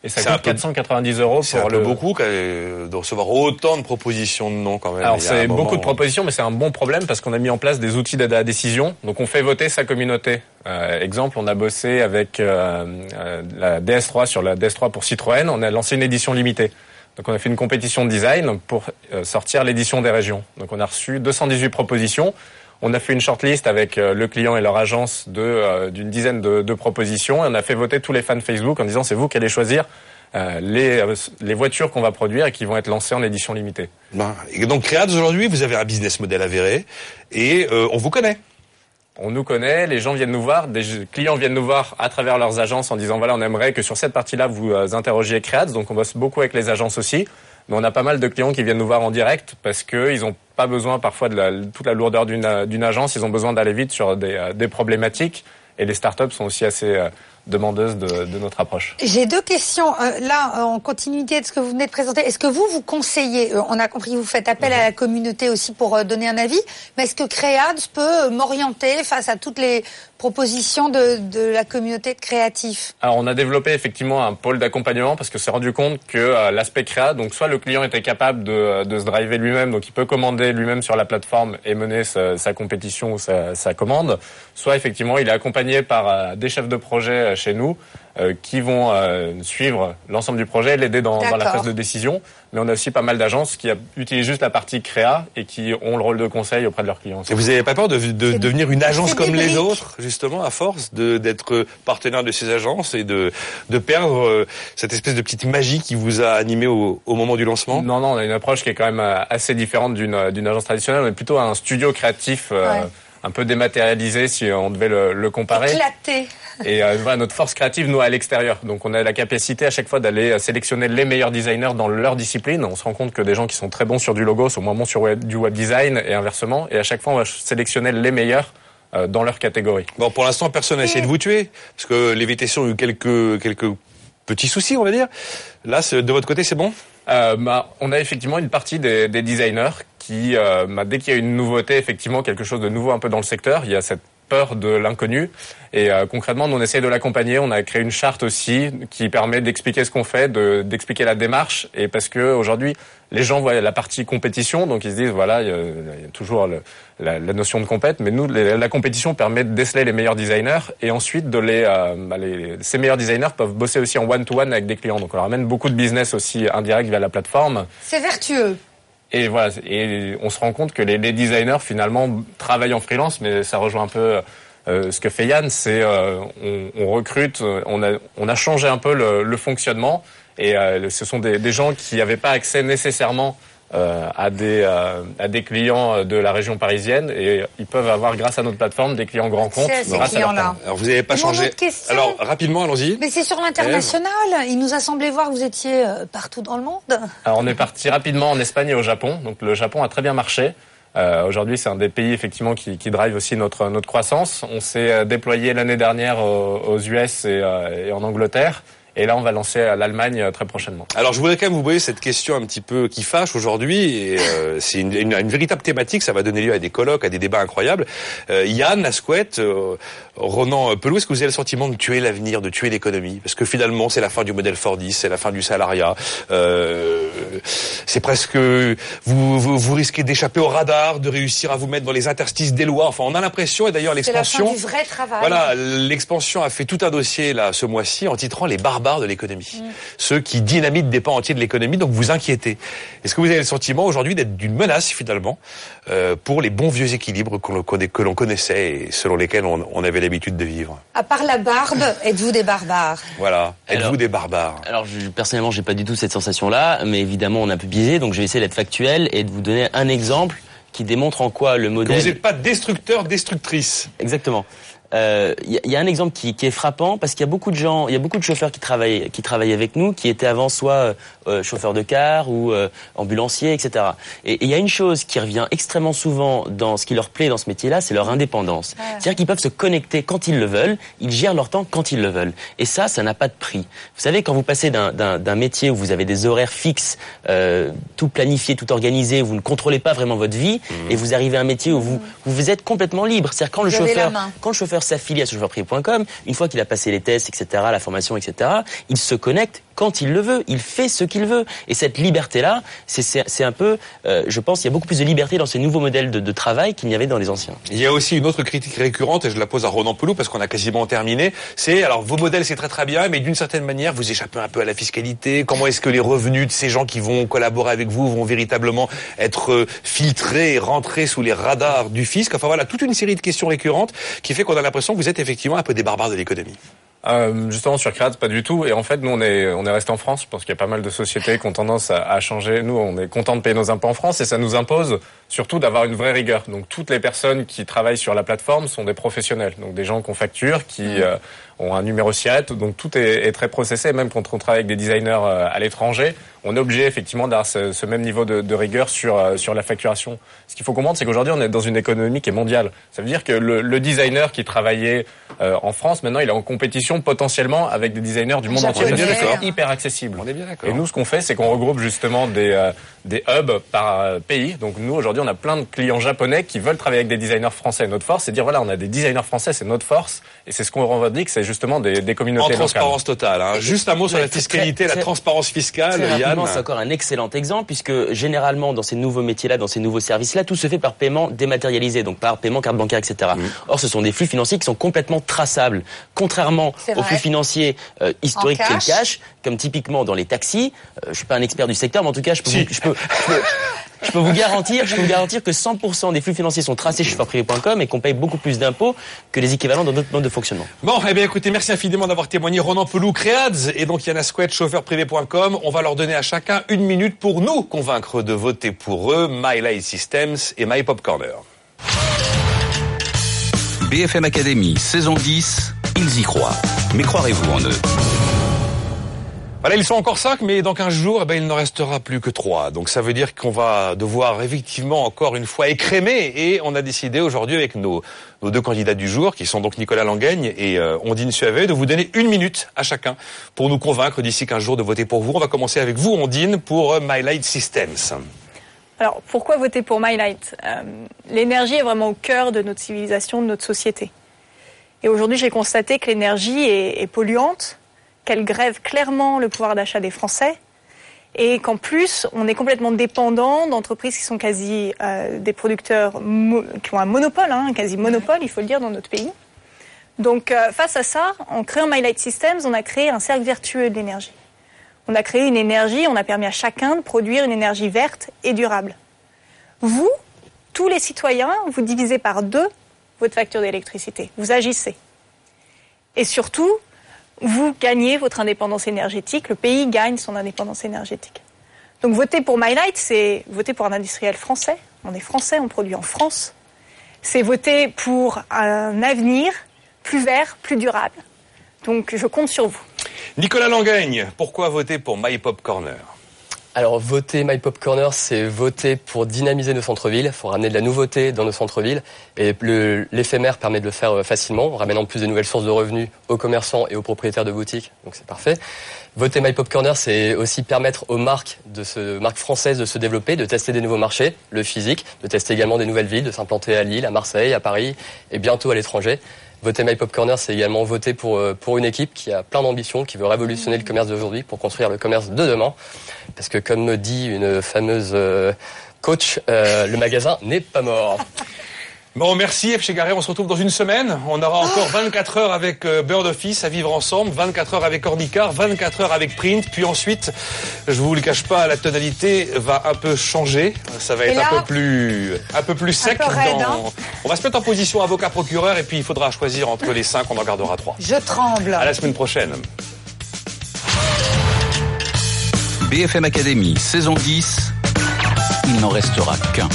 Et ça coûte peu- 490 euros C'est un pour peu le, beaucoup de recevoir autant de propositions de noms quand même. alors c'est beaucoup de propositions, mais c'est un bon problème parce qu'on a mis en place des outils d'aide à la décision. Donc on fait voter sa communauté. Euh, exemple, on a bossé avec euh, euh, la DS3 sur la DS3 pour Citroën. On a lancé une édition limitée. Donc on a fait une compétition de design pour euh, sortir l'édition des régions. Donc on a reçu 218 propositions. On a fait une shortlist avec euh, le client et leur agence de euh, d'une dizaine de, de propositions et on a fait voter tous les fans Facebook en disant c'est vous qui allez choisir euh, les, euh, les voitures qu'on va produire et qui vont être lancées en édition limitée. Ben, et donc Créads aujourd'hui, vous avez un business model avéré et euh, on vous connaît. On nous connaît, les gens viennent nous voir, des clients viennent nous voir à travers leurs agences en disant voilà, on aimerait que sur cette partie-là vous interrogiez Créads, donc on bosse beaucoup avec les agences aussi. Mais on a pas mal de clients qui viennent nous voir en direct parce qu'ils n'ont pas besoin parfois de toute la lourdeur d'une agence, ils ont besoin d'aller vite sur des, euh, problématiques. Et les startups sont aussi assez euh, demandeuses de, notre approche. J'ai deux questions. Euh, là, en continuité de ce que vous venez de présenter, est-ce que vous, vous conseillez, on a compris vous faites appel à la communauté aussi pour donner un avis, mais est-ce que Créads peut m'orienter face à toutes les propositions de, la communauté de créatifs Alors on a développé effectivement un pôle d'accompagnement parce que s'est rendu compte que euh, l'aspect créa, donc soit le client était capable de, de se driver lui-même, donc il peut commander lui-même sur la plateforme et mener sa, compétition ou sa, commande, soit effectivement il est accompagné par euh, des chefs de projet euh, chez nous euh, qui vont euh, suivre l'ensemble du projet, l'aider dans, dans la phase de décision. Mais on a aussi pas mal d'agences qui utilisent juste la partie créa et qui ont le rôle de conseil auprès de leurs clients. Et vous n'avez pas peur de, de devenir une agence comme les autres, justement, à force de- d'être partenaire de ces agences et de, de perdre euh, cette espèce de petite magie qui vous a animé au, au moment du lancement? Non, non, on a une approche qui est quand même euh, assez différente d'une euh, d'une agence traditionnelle. On est plutôt un studio créatif euh. Un peu dématérialisé si on devait le, le comparer. Éclaté. Et euh, voilà, notre force créative, nous, à l'extérieur. Donc on a la capacité à chaque fois d'aller euh, sélectionner les meilleurs designers dans leur discipline. On se rend compte que des gens qui sont très bons sur du logo sont moins bons sur web- du web design et inversement. Et à chaque fois, on va sélectionner les meilleurs euh, dans leur catégorie. Bon, pour l'instant, personne n'a essayé de vous tuer, parce que les VTC ont eu quelques, quelques petits soucis, on va dire. Là, c'est- de votre côté, c'est bon? Euh, bah, on a effectivement une partie des, des designers qui, euh, bah, dès qu'il y a une nouveauté, effectivement quelque chose de nouveau un peu dans le secteur, il y a cette de l'inconnu. Et euh, concrètement, nous, on essaye de l'accompagner. On a créé une charte aussi qui permet d'expliquer ce qu'on fait, de- d'expliquer la démarche. Et parce que aujourd'hui, les gens voient la partie compétition, donc ils se disent voilà, il y a, toujours la, notion de compète, mais nous, la compétition permet de déceler les meilleurs designers et ensuite de les, euh, bah, les- ces meilleurs designers peuvent bosser aussi en one-to-one avec des clients. Donc on leur amène beaucoup de business aussi indirect via la plateforme. C'est vertueux. Et voilà, et on se rend compte que les, designers finalement travaillent en freelance, mais ça rejoint un peu euh, ce que fait Yann, c'est euh, on, recrute, euh, on a, on a changé un peu le, fonctionnement, et euh, ce sont des gens qui n'avaient pas accès nécessairement euh, à, des, euh, à des clients de la région parisienne, et ils peuvent avoir grâce à notre plateforme des clients grands comptes. Ces grâce à. Alors vous n'avez pas mon changé. Alors rapidement, allons-y. Mais c'est sur l'international. Il nous a semblé voir que vous étiez euh, partout dans le monde. Alors on est parti rapidement en Espagne et au Japon. Donc le Japon a très bien marché. Euh, Aujourd'hui, c'est un des pays effectivement qui, qui drive aussi notre notre croissance. On s'est euh, déployé l'année dernière aux, aux US et, euh, et en Angleterre. Et là, on va lancer l'Allemagne euh, très prochainement. Alors, je voudrais quand même vous poser cette question un petit peu qui fâche aujourd'hui. Euh, c'est une véritable thématique. Ça va donner lieu à des colloques, à des débats incroyables. Euh, Yann, Asquette, euh, Ronan Pelou, est-ce que vous avez le sentiment de tuer l'avenir, de tuer l'économie? Parce que finalement, c'est la fin du modèle Fordis, c'est la fin du salariat. Euh, c'est presque vous, vous, vous risquez d'échapper au radar, de réussir à vous mettre dans les interstices des lois. Enfin, on a l'impression, et d'ailleurs C'est la fin l'expansion. du vrai travail. Voilà, l'expansion a fait tout un dossier là ce mois-ci en titrant les barbares de l'économie, ceux qui dynamitent des pans entiers de l'économie. Donc vous inquiétez. Est-ce que vous avez le sentiment aujourd'hui d'être d'une menace finalement euh, pour les bons vieux équilibres que l'on que connaissait et selon lesquels on, on avait l'habitude de vivre À part la barbe, êtes-vous des barbares? Voilà. Êtes-vous Alors- des barbares? Alors je, personnellement, j'ai pas du tout cette sensation-là, mais évidemment, on un peu biaisé, donc je vais essayer d'être factuel et de vous donner un exemple qui démontre en quoi le Que modèle. vous n'êtes pas destructeur, destructrice. Exactement. Euh, Il y, a- il y a un exemple qui, qui est frappant parce qu'il y a beaucoup de gens, il y a beaucoup de chauffeurs qui travaillent, qui travaillent avec nous, qui étaient avant soit euh, euh, chauffeurs de car ou euh, ambulanciers, etc. Et et il y a une chose qui revient extrêmement souvent dans ce qui leur plaît dans ce métier-là, c'est leur indépendance. C'est-à-dire qu'ils peuvent se connecter quand ils le veulent, ils gèrent leur temps quand ils le veulent. Et ça, ça n'a pas de prix. Vous savez, quand vous passez d'un- métier où vous avez des horaires fixes, euh, tout planifié, tout organisé, vous ne contrôlez pas vraiment votre vie, et vous arrivez à un métier où vous, vous êtes complètement libre. C'est-à-dire quand le chauffeur, quand le chauffeur s'affilie à chauffeurprivé.com, une fois qu'il a passé les tests, etc., la formation, etc., il se connecte quand il le veut, il fait ce qu'il veut. Et cette liberté-là, c'est- un peu, euh, je pense, il y a beaucoup plus de liberté dans ces nouveaux modèles de, travail qu'il n'y avait dans les anciens. Il y a aussi une autre critique récurrente, et je la pose à Ronan Pelou parce qu'on a quasiment terminé. C'est, alors, vos modèles, c'est très très bien, mais d'une certaine manière, vous échappez un peu à la fiscalité. Comment est-ce que les revenus de ces gens qui vont collaborer avec vous vont véritablement être euh, filtrés et rentrés sous les radars du fisc? Enfin voilà, toute une série de questions récurrentes qui fait qu'on a l'impression que vous êtes effectivement un peu des barbares de l'économie. Euh, justement sur Créate, pas du tout. Et en fait, nous on est on est resté en France. Pense qu'il y a pas mal de sociétés qui ont tendance à, à changer. Nous, on est content de payer nos impôts en France et ça nous impose surtout d'avoir une vraie rigueur. Donc toutes les personnes qui travaillent sur la plateforme sont des professionnels, donc des gens qu'on facture, qui euh, ont un numéro SIRET. Donc tout est, est très processé. Même quand on travaille avec des designers euh, à l'étranger, on est obligé effectivement d'avoir ce, ce même niveau de, de rigueur sur euh, sur la facturation. Ce qu'il faut comprendre, c'est qu'aujourd'hui on est dans une économie qui est mondiale. Ça veut dire que le, le designer qui travaillait euh, en France, maintenant il est en compétition potentiellement avec des designers du monde entier. On est bien C'est d'accord. hyper accessible. On est bien d'accord. Et nous, ce qu'on fait, c'est qu'on regroupe justement des, euh, des hubs par euh, pays. Donc nous, aujourd'hui, on a plein de clients japonais qui veulent travailler avec des designers français. Notre force, c'est dire, voilà, on a des designers français, c'est notre force. Et c'est ce qu'on revendique, c'est justement des, des En communautés locales. transparence totale. hein. Juste un mot sur la fiscalité, très- la transparence fiscale, Très Yann. rapidement, c'est encore un excellent exemple puisque généralement dans ces nouveaux métiers-là, dans ces nouveaux services-là, tout se fait par paiement dématérialisé, donc par paiement carte bancaire, etc. Mmh. Or, ce sont des flux financiers qui sont complètement traçables, contrairement aux flux financiers euh, historiques le cash. comme typiquement dans les taxis. Euh, je suis pas un expert du secteur, mais en tout cas, je peux, vous, je peux, je peux- je peux vous garantir, je peux vous garantir que 100% des flux financiers sont tracés chez forprivé.com et qu'on paye beaucoup plus d'impôts que les équivalents dans d'autres modes de fonctionnement. Bon, eh bien, écoutez, merci infiniment d'avoir témoigné. Ronan Pelou, Créads et donc Asquette, chauffeurprivé.com. On va leur donner à chacun une minute pour nous convaincre de voter pour eux, My Light Systems et My Pop Corner. BFM Academy, saison 10, ils y croient. Mais croirez-vous en eux? Voilà, ils sont encore cinq, mais dans 15 jours, eh ben, il n'en restera plus que trois. Donc ça veut dire qu'on va devoir effectivement encore une fois écrémer. Et on a décidé aujourd'hui avec nos, deux candidats du jour, qui sont donc Nicolas Langaigne et euh, Ondine Suavet, de vous donner une minute à chacun pour nous convaincre d'ici 15 jours de voter pour vous. On va commencer avec vous, Ondine, pour euh, My Light Systems. Alors, pourquoi voter pour My Light? Euh, L'énergie est vraiment au cœur de notre civilisation, de notre société. Et aujourd'hui, j'ai constaté que l'énergie est polluante, qu'elle grève clairement le pouvoir d'achat des Français, et qu'en plus, on est complètement dépendant d'entreprises qui sont quasi euh, des producteurs qui ont un monopole, hein, un quasi monopole, il faut le dire, dans notre pays. Donc, euh, face à ça, en créant My Light Systems, on a créé un cercle vertueux de l'énergie. On a créé une énergie, on a permis à chacun de produire une énergie verte et durable. Vous, tous les citoyens, vous divisez par deux votre facture d'électricité. Vous agissez. Et surtout, vous gagnez votre indépendance énergétique, le pays gagne son indépendance énergétique. Donc voter pour My Light, c'est voter pour un industriel français. On est français, on produit en France. C'est voter pour un avenir plus vert, plus durable. Donc je compte sur vous. Nicolas Langaigne, pourquoi voter pour My Pop Corner? Alors, voter My Pop Corner, c'est voter pour dynamiser nos centres-villes. Il faut ramener de la nouveauté dans nos centres-villes. Et l'éphémère permet de le faire euh, facilement, en plus de nouvelles sources de revenus aux commerçants et aux propriétaires de boutiques. Donc, c'est parfait. Voter My Pop Corner, c'est aussi permettre aux marques françaises de se développer, de tester des nouveaux marchés, le physique, de tester également des nouvelles villes, de s'implanter à Lille, à Marseille, à Paris et bientôt à l'étranger. Voter My Pop Corner, c'est également voter pour, euh, pour une équipe qui a plein d'ambition, qui veut révolutionner le commerce d'aujourd'hui pour construire le commerce de demain. Parce que comme me dit une fameuse euh, coach, euh, le magasin n'est pas mort. Bon, merci F. chez Garret. On se retrouve dans une semaine. On aura encore 24 heures avec euh, Bird Office à vivre ensemble, 24 heures avec Ornicar, 24 heures avec Print. Puis ensuite, je vous le cache pas, la tonalité va un peu changer. Ça va être là- un peu plus, un peu plus sec. peu raide, hein? On va se mettre en position avocat-procureur et puis il faudra choisir entre les cinq. On en gardera trois. Je tremble. À la semaine prochaine. BFM Academy, saison 10, il n'en restera qu'un.